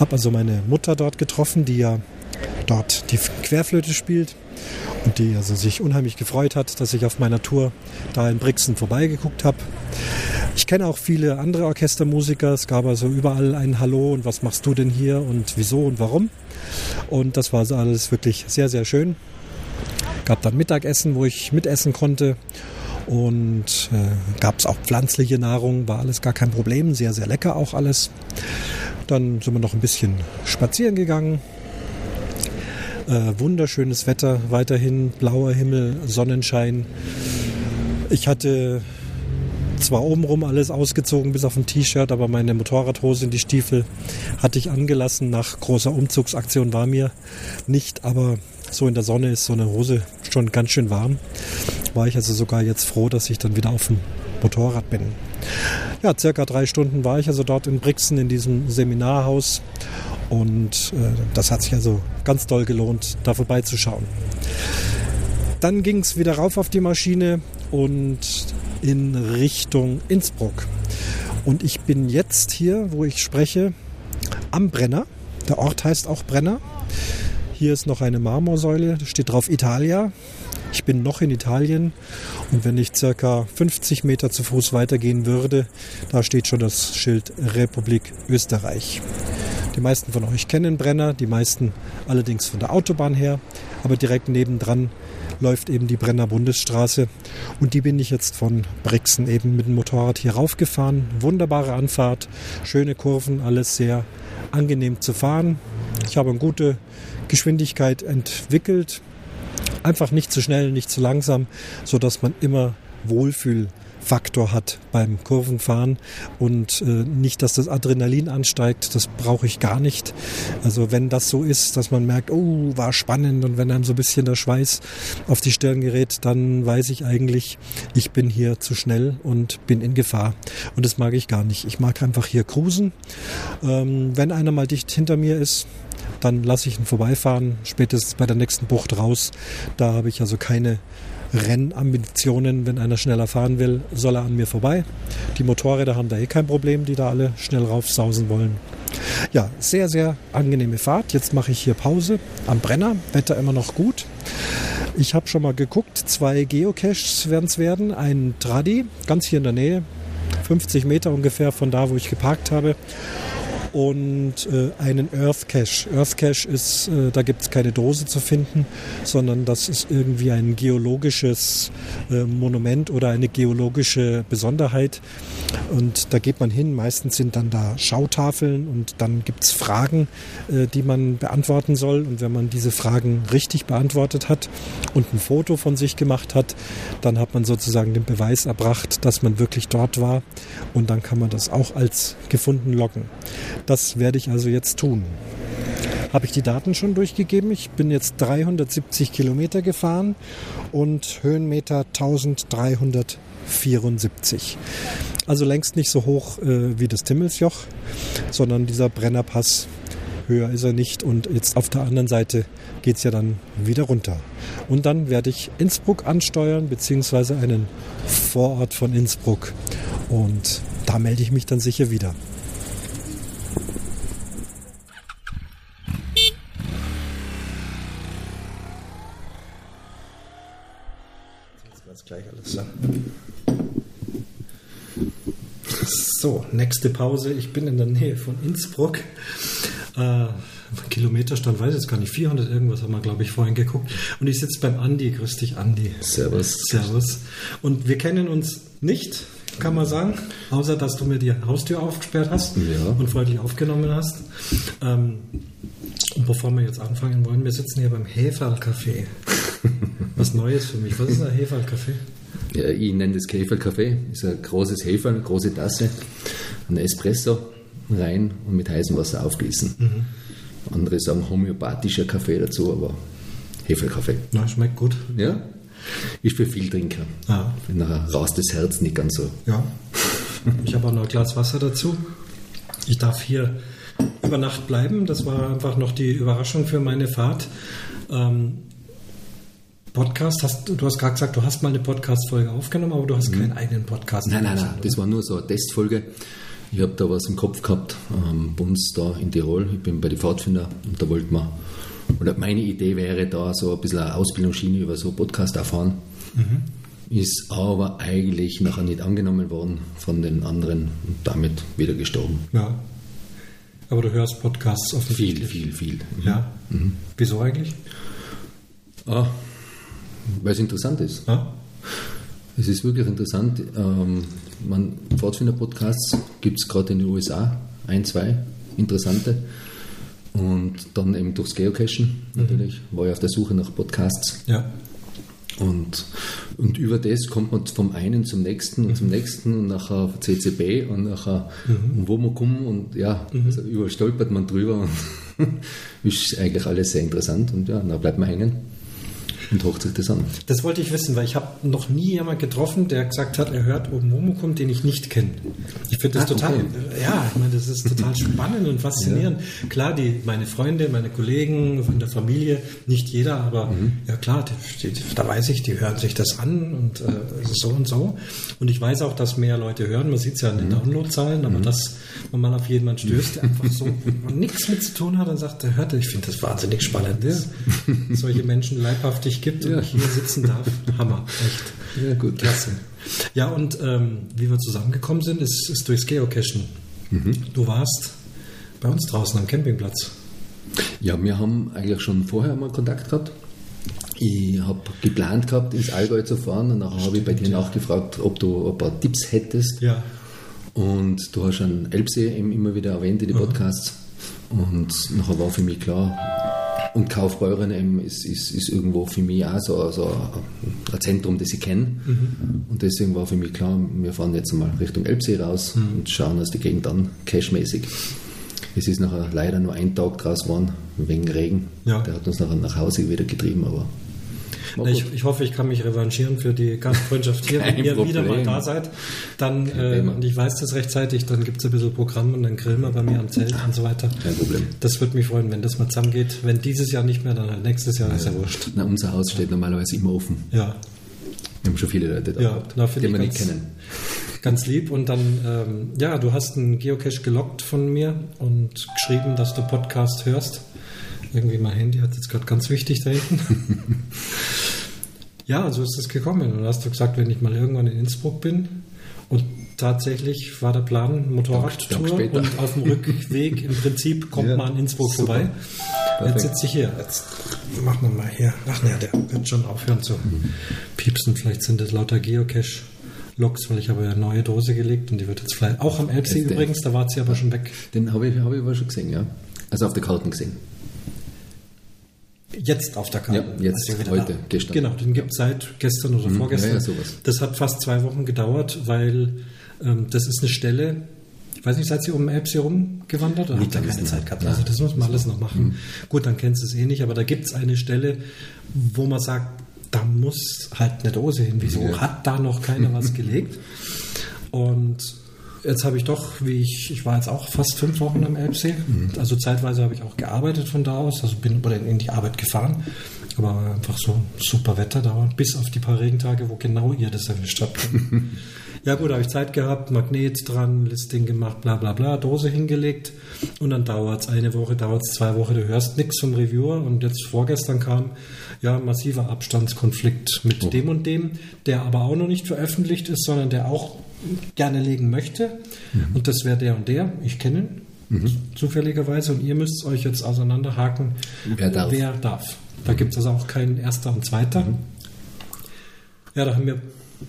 Habe also meine Mutter dort getroffen, die ja dort die Querflöte spielt und die also sich unheimlich gefreut hat, dass ich auf meiner Tour da in Brixen vorbeigeguckt habe. Ich kenne auch viele andere Orchestermusiker. Es gab also überall ein Hallo und was machst du denn hier und wieso und warum. Und das war also alles wirklich sehr, sehr schön. Gab dann Mittagessen, wo ich mitessen konnte und äh, gab es auch pflanzliche Nahrung, war alles gar kein Problem, sehr, sehr lecker auch alles. Dann sind wir noch ein bisschen spazieren gegangen. Äh, wunderschönes Wetter, weiterhin blauer Himmel, Sonnenschein. Ich hatte zwar obenrum alles ausgezogen bis auf ein T-Shirt, aber meine Motorradhose und die Stiefel hatte ich angelassen. Nach großer Umzugsaktion war mir nicht, aber so in der Sonne ist so eine Hose schon ganz schön warm. War ich also sogar jetzt froh, dass ich dann wieder auf dem Motorrad bin. Ja, circa drei Stunden war ich also dort in Brixen in diesem Seminarhaus und äh, das hat sich also ganz doll gelohnt, da vorbeizuschauen. Dann ging es wieder rauf auf die Maschine und in Richtung Innsbruck. Und ich bin jetzt hier, wo ich spreche, am Brenner. Der Ort heißt auch Brenner. Hier ist noch eine Marmorsäule, steht drauf Italia. Ich bin noch in Italien und wenn ich circa 50 Meter zu Fuß weitergehen würde, da steht schon das Schild Republik Österreich. Die meisten von euch kennen Brenner, die meisten allerdings von der Autobahn her, aber direkt nebendran läuft eben die Brenner Bundesstraße und die bin ich jetzt von Brixen eben mit dem Motorrad hier raufgefahren. Wunderbare Anfahrt, schöne Kurven, alles sehr angenehm zu fahren. Ich habe eine gute Geschwindigkeit entwickelt, einfach nicht zu schnell, nicht zu langsam, so dass man immer Wohlfühl Faktor hat beim Kurvenfahren und äh, nicht, dass das Adrenalin ansteigt, das brauche ich gar nicht. Also wenn das so ist, dass man merkt, oh, war spannend und wenn einem so ein bisschen der Schweiß auf die Stirn gerät, dann weiß ich eigentlich, ich bin hier zu schnell und bin in Gefahr. Und das mag ich gar nicht. Ich mag einfach hier cruisen. Ähm, wenn einer mal dicht hinter mir ist, dann lasse ich ihn vorbeifahren, spätestens bei der nächsten Bucht raus. Da habe ich also keine Rennambitionen. Wenn einer schneller fahren will, soll er an mir vorbei. Die Motorräder haben da eh kein Problem, die da alle schnell raufsausen wollen. Ja, sehr, sehr angenehme Fahrt. Jetzt mache ich hier Pause am Brenner. Wetter immer noch gut. Ich habe schon mal geguckt, zwei Geocaches werden es werden. Ein Tradi, ganz hier in der Nähe, 50 Meter ungefähr von da, wo ich geparkt habe und äh, einen Earth Cache. Earth Cache ist, äh, da gibt es keine Dose zu finden, sondern das ist irgendwie ein geologisches äh, Monument oder eine geologische Besonderheit. Und da geht man hin, meistens sind dann da Schautafeln und dann gibt es Fragen, äh, die man beantworten soll. Und wenn man diese Fragen richtig beantwortet hat und ein Foto von sich gemacht hat, dann hat man sozusagen den Beweis erbracht, dass man wirklich dort war. Und dann kann man das auch als gefunden loggen. Das werde ich also jetzt tun. Habe ich die Daten schon durchgegeben? Ich bin jetzt 370 Kilometer gefahren und Höhenmeter 1374. Also längst nicht so hoch äh, wie das Timmelsjoch, sondern dieser Brennerpass höher ist er nicht. Und jetzt auf der anderen Seite geht es ja dann wieder runter. Und dann werde ich Innsbruck ansteuern, beziehungsweise einen Vorort von Innsbruck. Und da melde ich mich dann sicher wieder. Nächste Pause. Ich bin in der Nähe von Innsbruck. Äh, Kilometerstand weiß ich jetzt gar nicht. 400 irgendwas haben wir, glaube ich, vorhin geguckt. Und ich sitze beim Andi. Grüß dich, Andi. Servus. Servus. Und wir kennen uns nicht, kann man sagen, außer dass du mir die Haustür aufgesperrt hast ja. und freundlich aufgenommen hast. Ähm, und bevor wir jetzt anfangen wollen, wir sitzen hier beim Heferl-Café. Was Neues für mich. Was ist ein Heferl-Café? Ja, ich nenne das Heferl-Café. ist ein großes Heferl, eine große Tasse, ein Espresso rein und mit heißem Wasser aufgießen. Mhm. Andere sagen homöopathischer Kaffee dazu, aber Heferl-Kaffee. Na, schmeckt gut. Ja, ist für viel Trinker. Ah. Nachher raust das Herz nicht ganz so. Ja. Ich habe auch noch ein Glas Wasser dazu. Ich darf hier über Nacht bleiben. Das war einfach noch die Überraschung für meine Fahrt. Ähm, Podcast, hast, du hast gerade gesagt, du hast mal eine Podcast-Folge aufgenommen, aber du hast mhm. keinen eigenen Podcast. Nein, nein, nein, das war nur so eine Testfolge. Ich habe da was im Kopf gehabt, ähm, bei uns da in Tirol. Ich bin bei den Pfadfinder und da wollten wir, oder meine Idee wäre da so ein bisschen eine Ausbildungsschiene über so Podcast erfahren. Mhm. Ist aber eigentlich nachher nicht angenommen worden von den anderen und damit wieder gestorben. Ja. Aber du hörst Podcasts offensichtlich. Viel, viel, viel. Ja. Mhm. Wieso eigentlich? Ah, weil es interessant ist. Ja. Es ist wirklich interessant. Ähm, man, Pfadfinder-Podcasts gibt es gerade in den USA, ein, zwei interessante. Und dann eben durchs Geocachen mhm. natürlich, war ich auf der Suche nach Podcasts. Ja. Und Und über das kommt man vom einen zum nächsten und zum nächsten und nachher CCB und nachher mhm. wo man kommt und ja, mhm. also überstolpert man drüber und ist eigentlich alles sehr interessant und ja, da bleibt man hängen und hocht sich das an. Das wollte ich wissen, weil ich habe noch nie jemanden getroffen, der gesagt hat, er hört Omomokum, den ich nicht kenne. Ich finde das ah, total, okay. ja, ich meine, das ist total spannend und faszinierend. Ja. Klar, die, meine Freunde, meine Kollegen von der Familie, nicht jeder, aber mhm. ja klar, die, die, da weiß ich, die hören sich das an und äh, so und so. Und ich weiß auch, dass mehr Leute hören. Man sieht es ja an den mhm. Downloadzahlen, aber mhm. dass man mal auf jemanden stößt, der einfach so nichts mit zu tun hat und sagt, der hört, ich finde das wahnsinnig spannend, ja. solche Menschen leibhaftig gibt ja. und hier sitzen darf. Hammer, echt. Ja, gut. Klasse. Ja, und ähm, wie wir zusammengekommen sind, ist, ist durchs Geocachen. Mhm. Du warst bei uns draußen am Campingplatz. Ja, wir haben eigentlich schon vorher mal Kontakt gehabt. Ich habe geplant gehabt, ins Allgäu zu fahren und nachher habe ich bei dir ja. nachgefragt, ob du ein paar Tipps hättest. Ja. Und du hast schon Elbsee immer wieder erwähnt in den Podcasts. Mhm. Und nachher war für mich klar, und Kaufbeuren eben ist, ist, ist irgendwo für mich auch so, so ein Zentrum, das ich kenne. Mhm. Und deswegen war für mich klar, wir fahren jetzt mal Richtung Elbsee raus mhm. und schauen uns die Gegend an, cashmäßig. Es ist nachher leider nur ein Tag draus geworden, wegen Regen. Ja. Der hat uns nachher nach Hause wieder getrieben, aber na, ich, ich, hoffe, ich kann mich revanchieren für die Gastfreundschaft hier. Wenn ihr wieder mal da seid, dann, äh, und ich weiß das rechtzeitig, dann gibt es ein bisschen Programm und dann grillen wir bei mir am Zelt und so weiter. Kein Problem. Das würde mich freuen, wenn das mal zusammengeht. Wenn dieses Jahr nicht mehr, dann halt nächstes Jahr, ja, ist ja wurscht. Na, unser Haus steht normalerweise immer offen. Ja. Wir haben schon viele Leute da ja, gehabt, na, die wir nicht kennen. Ganz lieb. Und dann, ähm, ja, du hast einen Geocache gelockt von mir und geschrieben, dass du Podcast hörst. Irgendwie mein Handy hat jetzt gerade ganz wichtig da hinten. ja, so ist es gekommen. Und hast du gesagt, wenn ich mal irgendwann in Innsbruck bin und tatsächlich war der Plan Motorradtour und auf dem Rückweg im Prinzip kommt ja, man an Innsbruck super. vorbei. Perfekt. Jetzt sitze ich hier. Jetzt machen wir mal hier. Ach ne, der wird schon aufhören zu piepsen. Vielleicht sind das lauter Geocache. Loks, weil ich habe ja eine neue Dose gelegt und die wird jetzt vielleicht auch am Elbsee übrigens, da war sie aber schon weg. Den habe ich, hab ich aber schon gesehen, ja. Also auf der Karten gesehen. Jetzt auf der Karte. Ja, jetzt, also heute, da. gestern. Genau, den gibt es seit gestern oder mhm, vorgestern. Ja, ja, sowas. Das hat fast zwei Wochen gedauert, weil ähm, das ist eine Stelle, ich weiß nicht, seid ihr um Apps rumgewandert oder habt ihr keine Zeit gehabt? Also das muss man alles noch machen. Mhm. Gut, dann kennst du es eh nicht, aber da gibt es eine Stelle, wo man sagt, da muss halt eine Dose hin. Wieso ja. hat da noch keiner was gelegt? Und Jetzt habe ich doch, wie ich, ich war jetzt auch fast fünf Wochen am Elbsee. Mhm. Also zeitweise habe ich auch gearbeitet von da aus, also bin oder in die Arbeit gefahren. Aber einfach so super Wetter da, bis auf die paar Regentage, wo genau ihr das erwischt habt. ja gut, habe ich Zeit gehabt, Magnet dran, Listing gemacht, bla bla bla, Dose hingelegt und dann dauert es eine Woche, dauert es zwei Wochen, du hörst nichts vom Reviewer und jetzt vorgestern kam ja massiver Abstandskonflikt mit oh. dem und dem, der aber auch noch nicht veröffentlicht ist, sondern der auch gerne legen möchte. Mhm. Und das wäre der und der. Ich kenne ihn mhm. zufälligerweise. Und ihr müsst euch jetzt auseinanderhaken, wer darf. Wer darf. Da mhm. gibt es also auch keinen Erster und Zweiter. Mhm. Ja, da haben wir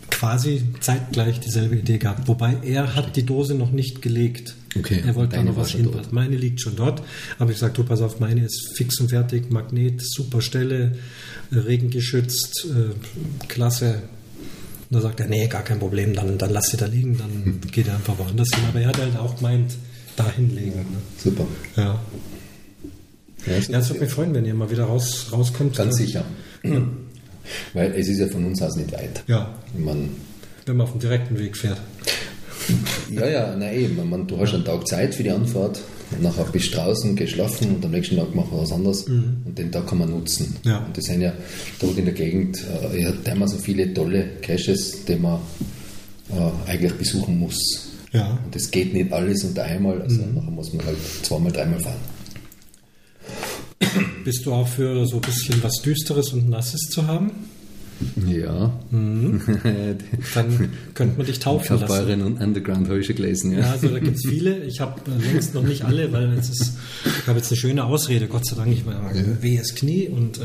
quasi zeitgleich dieselbe Idee gehabt. Wobei er hat die Dose noch nicht gelegt. Okay. Er wollte da noch was hinpassen. Meine liegt schon dort. Aber ich sagte, du pass auf, meine ist fix und fertig, Magnet, super Stelle, regengeschützt, äh, klasse, und da sagt er, nee, gar kein Problem, dann, dann lass sie da liegen, dann hm. geht er einfach woanders hin. Aber er hat halt auch gemeint, da hinlegen. Ne? Super. Ja. Ja, es ja, würde mich freuen, wenn ihr mal wieder raus, rauskommt. Ganz sicher. Ja. Weil es ist ja von uns aus nicht weit. Ja. Man, wenn man auf dem direkten Weg fährt. Ja, ja, nein, eben. Man, du hast einen Tag Zeit für die Anfahrt. Und nachher bist du draußen, geschlafen und am nächsten Tag machen wir was anderes. Mhm. Und den Tag kann man nutzen. Ja. Und das sind ja dort in der Gegend, äh, ja, so viele tolle Caches, die man äh, eigentlich besuchen muss. Ja. Und das geht nicht alles unter einmal, also mhm. nachher muss man halt zweimal, dreimal fahren. Bist du auch für so ein bisschen was Düsteres und Nasses zu haben? Ja. Mhm. Dann könnte man dich taufen lassen. Kaufbeuren und Underground habe ich schon gelesen, ja. ja also da gibt es viele. Ich habe längst noch nicht alle, weil jetzt ist, ich habe jetzt eine schöne Ausrede, Gott sei Dank. Ich meine, ja. wehes Knie und äh,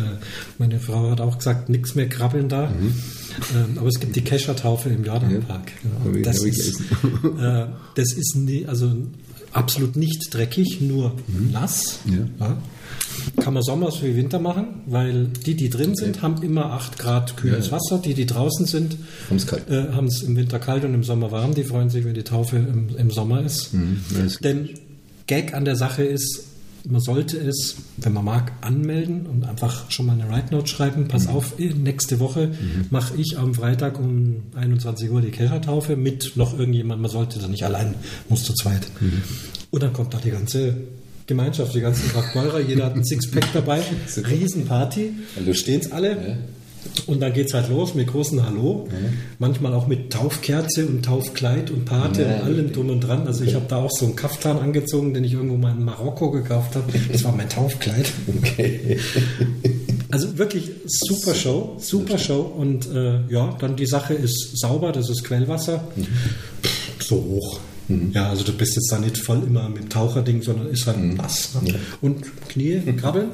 meine Frau hat auch gesagt, nichts mehr krabbeln da. Mhm. Ähm, aber es gibt die Keschertaufe im Jordanpark. Ja, ja. Das, ist, äh, das ist nie, also absolut nicht dreckig, nur mhm. nass. Ja. kann man Sommers wie Winter machen, weil die, die drin sind, haben immer 8 Grad kühles Ja. Wasser. Die, die draußen sind, äh, haben es im Winter kalt und im Sommer warm. Die freuen sich, wenn die Taufe im, im Sommer ist. Mhm. Ja, ist- Denn Gag an der Sache ist, man sollte es, wenn man mag, anmelden und einfach schon mal eine Write Note schreiben. Pass auf, eh, nächste Woche mache ich am Freitag um 21 Uhr die Kirchertaufe mit noch irgendjemand. Man sollte da nicht allein, muss zu zweit. Und dann kommt da die ganze Gemeinschaft, die ganzen Kraftbeurer, jeder hat ein Sixpack dabei, Riesenparty, Also stehen's alle. Ja. Und dann geht's halt los mit großen Hallo. Manchmal auch mit Taufkerze und Taufkleid und Pate Ja, und allem drum und dran. Also ich habe da auch so einen Kaftan angezogen, den ich irgendwo mal in Marokko gekauft habe. Das war mein Taufkleid. Okay. Also wirklich super Show, super Show. Und äh, ja, dann die Sache ist sauber, das ist Quellwasser. Pff, So hoch. Ja, also du bist jetzt da nicht voll immer mit Taucherding, sondern ist halt nass. Ne? Und Knie, krabbeln.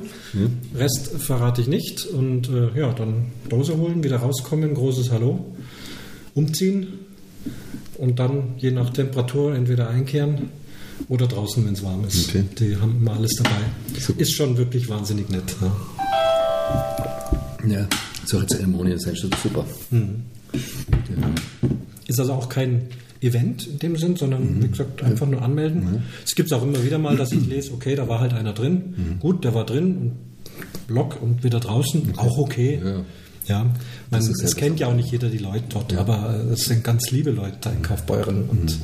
Rest verrate ich nicht. Und äh, ja, dann Dose holen, wieder rauskommen, großes Hallo, umziehen und dann je nach Temperatur entweder einkehren oder draußen, wenn es warm ist. Okay. Die haben immer alles dabei. Super. Ist schon wirklich wahnsinnig nett. Ne? Ja, solche Zeremonien sind schon super. Ja. Ist also auch kein Event in dem Sinn, sondern wie gesagt, einfach nur anmelden. Es gibt auch immer wieder mal, dass ich lese, okay, da war halt einer drin. Gut, der war drin und Block und wieder draußen, auch okay. Ja. Ja, man, es ja kennt ja auch nicht jeder die Leute dort, aber äh, es sind ganz liebe Leute da in Kaufbeuren und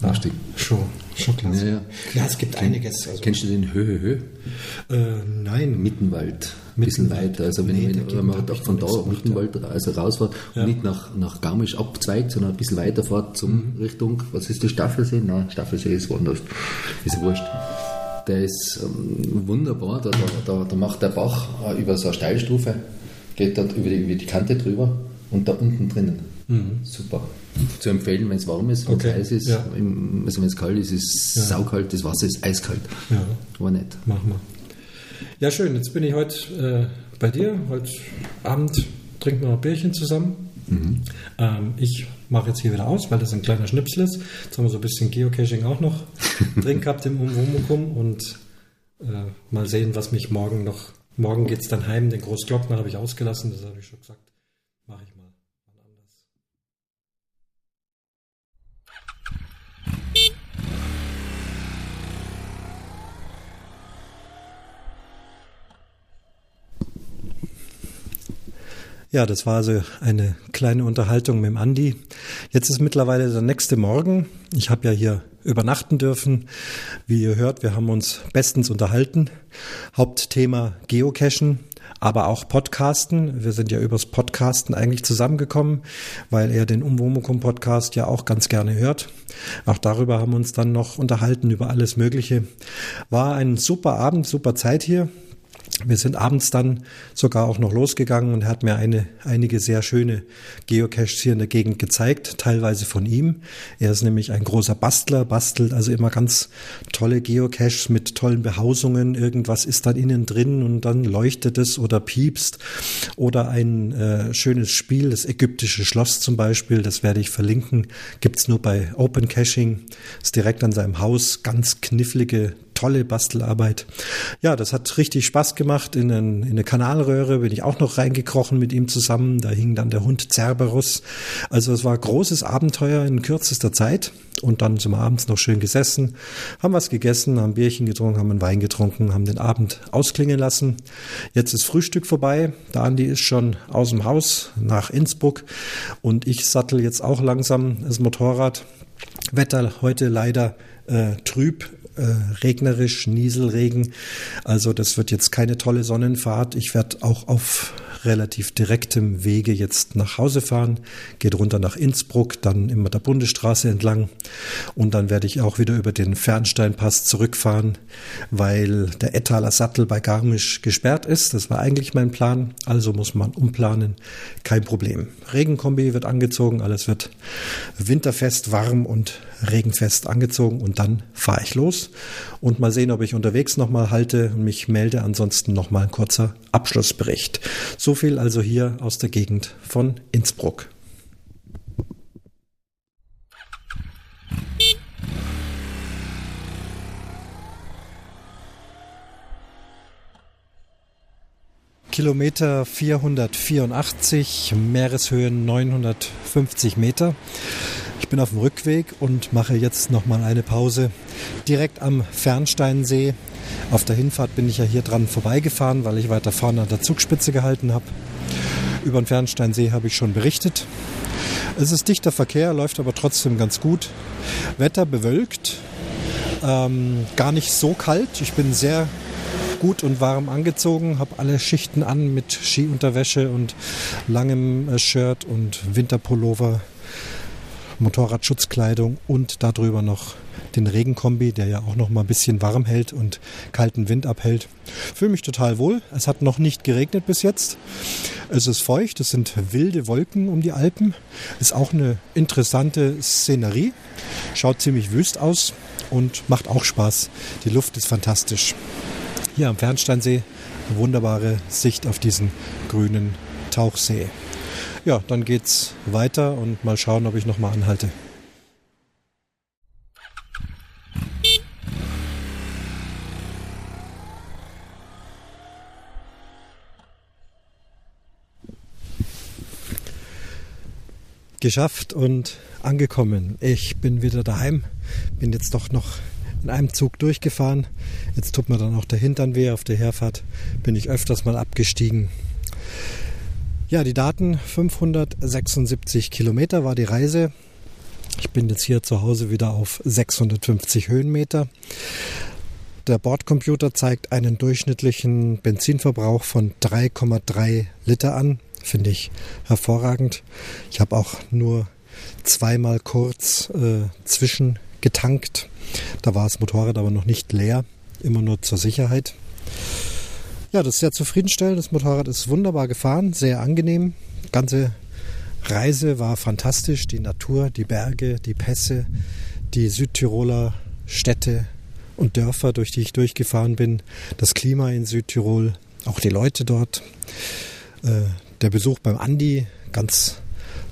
ja, Richtig. schon, schon klasse. Ja, ja. ja, es gibt einiges. Also, Kennst du den Höhe Höhe? äh, nein, Mittenwald. Ein bisschen weiter. Also wenn, Nee, wenn, man ich von da Mittenwald also rausfährt Ja. und nicht nach, nach Garmisch abzweigt, sondern ein bisschen weiter fährt zum Richtung, was ist die Staffelsee? Nein, Staffelsee ist woanders. Ist wurscht. Der ist ähm, wunderbar. Da, da, da, da macht der Bach äh, über so eine Steilstufe, geht dort über die, über die Kante drüber und da unten drinnen. Super. Zu empfehlen, wenn es warm ist, wenn Okay, es heiß ist. ja. Im, also wenn es kalt ist, ist es saukalt, das Wasser ist eiskalt. Ja. War nett. Machen wir. Ja, schön. Jetzt bin ich heute äh, bei dir. Heute Abend trinken wir noch ein Bierchen zusammen. Ähm, ich mache jetzt hier wieder aus, weil das ein kleiner Schnipsel ist. Jetzt haben wir so ein bisschen Geocaching auch noch drin gehabt im Umwomukum und äh, mal sehen, was mich morgen noch. Morgen geht es dann heim. Den Großglockner habe ich ausgelassen, das habe ich schon gesagt. Mache ich mal. Ja, das war also eine kleine Unterhaltung mit dem Andi. Jetzt ist mittlerweile der nächste Morgen. Ich habe ja hier übernachten dürfen. Wie ihr hört, wir haben uns bestens unterhalten. Hauptthema Geocachen, aber auch Podcasten. Wir sind ja übers Podcasten eigentlich zusammengekommen, weil er den Umwomukum Podcast ja auch ganz gerne hört. Auch darüber haben wir uns dann noch unterhalten über alles Mögliche. War ein super Abend, super Zeit hier. Wir sind abends dann sogar auch noch losgegangen und er hat mir eine, einige sehr schöne Geocaches hier in der Gegend gezeigt, teilweise von ihm. Er ist nämlich ein großer Bastler, bastelt also immer ganz tolle Geocaches mit tollen Behausungen. Irgendwas ist dann innen drin und dann leuchtet es oder piepst. Oder ein äh, schönes Spiel, das ägyptische Schloss zum Beispiel, das werde ich verlinken. Gibt's nur bei Open Caching, ist direkt an seinem Haus, ganz knifflige tolle Bastelarbeit. Ja, das hat richtig Spaß gemacht. In, ein, in eine Kanalröhre bin ich auch noch reingekrochen mit ihm zusammen. Da hing dann der Hund Cerberus. Also es war großes Abenteuer in kürzester Zeit. Und dann sind wir abends noch schön gesessen, haben was gegessen, haben Bierchen getrunken, haben einen Wein getrunken, haben den Abend ausklingen lassen. Jetzt ist Frühstück vorbei. Der Andi ist schon aus dem Haus nach Innsbruck und ich sattel jetzt auch langsam das Motorrad. Wetter heute leider äh, trüb, äh, regnerisch, Nieselregen. Also das wird jetzt keine tolle Sonnenfahrt. Ich werde auch auf relativ direktem Wege jetzt nach Hause fahren, geht runter nach Innsbruck, dann immer der Bundesstraße entlang und dann werde ich auch wieder über den Fernsteinpass zurückfahren, weil der Ettaler Sattel bei Garmisch gesperrt ist. Das war eigentlich mein Plan, also muss man umplanen. Kein Problem. Regenkombi wird angezogen, alles wird winterfest, warm und regenfest angezogen und dann fahre ich los und mal sehen, ob ich unterwegs nochmal halte und mich melde. Ansonsten nochmal ein kurzer Abschlussbericht. So viel also hier aus der Gegend von Innsbruck. Kilometer 484, Meereshöhen 950 Meter. Ich bin auf dem Rückweg und mache jetzt nochmal eine Pause direkt am Fernsteinsee. Auf der Hinfahrt bin ich ja hier dran vorbeigefahren, weil ich weiter vorne an der Zugspitze gehalten habe. Über den Fernsteinsee habe ich schon berichtet. Es ist dichter Verkehr, läuft aber trotzdem ganz gut. Wetter bewölkt, ähm, gar nicht so kalt. Ich bin sehr gut und warm angezogen, habe alle Schichten an mit Skiunterwäsche und langem äh, Shirt und Winterpullover, Motorradschutzkleidung und darüber noch den Regenkombi, der ja auch noch mal ein bisschen warm hält und kalten Wind abhält. Fühle mich total wohl. Es hat noch nicht geregnet bis jetzt. Es ist feucht, es sind wilde Wolken um die Alpen. Ist auch eine interessante Szenerie. Schaut ziemlich wüst aus und macht auch Spaß. Die Luft ist fantastisch. Hier am Fernsteinsee eine wunderbare Sicht auf diesen grünen Tauchsee. Ja, dann geht's weiter und mal schauen, ob ich noch mal anhalte. geschafft und angekommen. Ich bin wieder daheim, bin jetzt doch noch in einem Zug durchgefahren. Jetzt tut mir dann auch der Hintern weh. Auf der Herfahrt bin ich öfters mal abgestiegen. Ja, die Daten 576 Kilometer war die Reise. Ich bin jetzt hier zu Hause wieder auf 650 Höhenmeter. Der Bordcomputer zeigt einen durchschnittlichen Benzinverbrauch von 3,3 Liter an finde ich hervorragend. Ich habe auch nur zweimal kurz äh, zwischen getankt. Da war das Motorrad aber noch nicht leer, immer nur zur Sicherheit. Ja, das ist sehr zufriedenstellend. Das Motorrad ist wunderbar gefahren, sehr angenehm. Die ganze Reise war fantastisch. Die Natur, die Berge, die Pässe, die Südtiroler Städte und Dörfer, durch die ich durchgefahren bin. Das Klima in Südtirol, auch die Leute dort. Äh, der Besuch beim Andi, ganz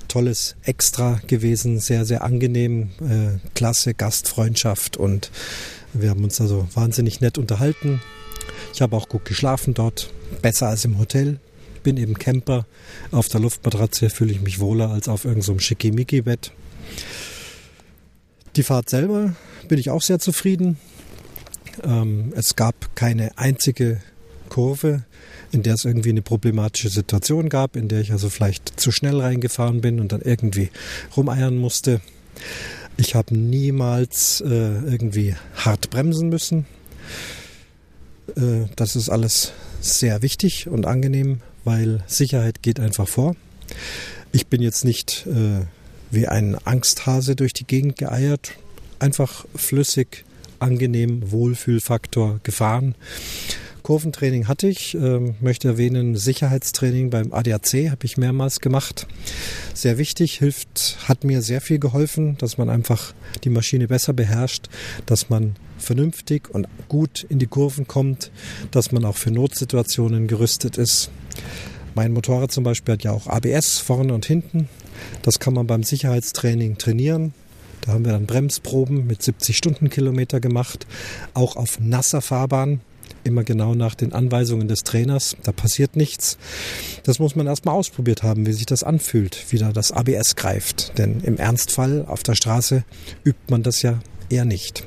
tolles Extra gewesen, sehr, sehr angenehm, äh, klasse Gastfreundschaft und wir haben uns also wahnsinnig nett unterhalten. Ich habe auch gut geschlafen dort, besser als im Hotel. Bin eben Camper. Auf der Luftmatratze fühle ich mich wohler als auf irgendeinem so Schickimicki-Bett. Die Fahrt selber bin ich auch sehr zufrieden. Ähm, es gab keine einzige Kurve, in der es irgendwie eine problematische Situation gab, in der ich also vielleicht zu schnell reingefahren bin und dann irgendwie rumeiern musste. Ich habe niemals äh, irgendwie hart bremsen müssen. Äh, das ist alles sehr wichtig und angenehm, weil Sicherheit geht einfach vor. Ich bin jetzt nicht äh, wie ein Angsthase durch die Gegend geeiert, einfach flüssig, angenehm, Wohlfühlfaktor gefahren. Kurventraining hatte ich, ähm, möchte erwähnen, Sicherheitstraining beim ADAC habe ich mehrmals gemacht. Sehr wichtig, hilft, hat mir sehr viel geholfen, dass man einfach die Maschine besser beherrscht, dass man vernünftig und gut in die Kurven kommt, dass man auch für Notsituationen gerüstet ist. Mein Motorrad zum Beispiel hat ja auch ABS vorne und hinten. Das kann man beim Sicherheitstraining trainieren. Da haben wir dann Bremsproben mit 70 Stundenkilometer gemacht, auch auf nasser Fahrbahn immer genau nach den Anweisungen des Trainers. Da passiert nichts. Das muss man erstmal ausprobiert haben, wie sich das anfühlt, wie da das ABS greift. Denn im Ernstfall auf der Straße übt man das ja eher nicht.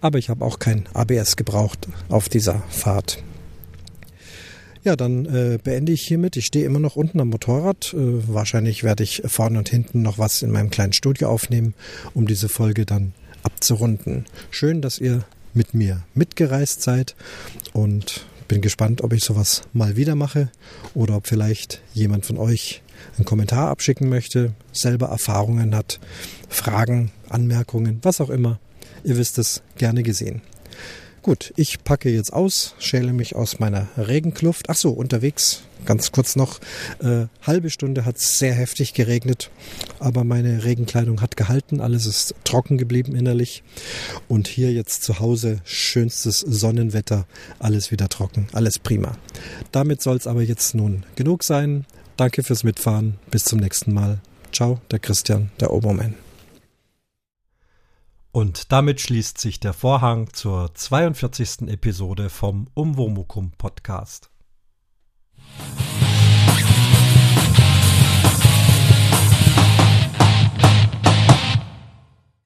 Aber ich habe auch kein ABS gebraucht auf dieser Fahrt. Ja, dann äh, beende ich hiermit. Ich stehe immer noch unten am Motorrad. Äh, wahrscheinlich werde ich vorne und hinten noch was in meinem kleinen Studio aufnehmen, um diese Folge dann abzurunden. Schön, dass ihr mit mir mitgereist seid und bin gespannt, ob ich sowas mal wieder mache oder ob vielleicht jemand von euch einen Kommentar abschicken möchte, selber Erfahrungen hat, Fragen, Anmerkungen, was auch immer. Ihr wisst es, gerne gesehen. Gut, ich packe jetzt aus, schäle mich aus meiner Regenkluft. Ach so, unterwegs, ganz kurz noch, äh, halbe Stunde hat es sehr heftig geregnet, aber meine Regenkleidung hat gehalten, alles ist trocken geblieben innerlich. Und hier jetzt zu Hause schönstes Sonnenwetter, alles wieder trocken, alles prima. Damit soll es aber jetzt nun genug sein. Danke fürs Mitfahren, bis zum nächsten Mal. Ciao, der Christian, der Obermann. Und damit schließt sich der Vorhang zur 42. Episode vom Umwomukum Podcast.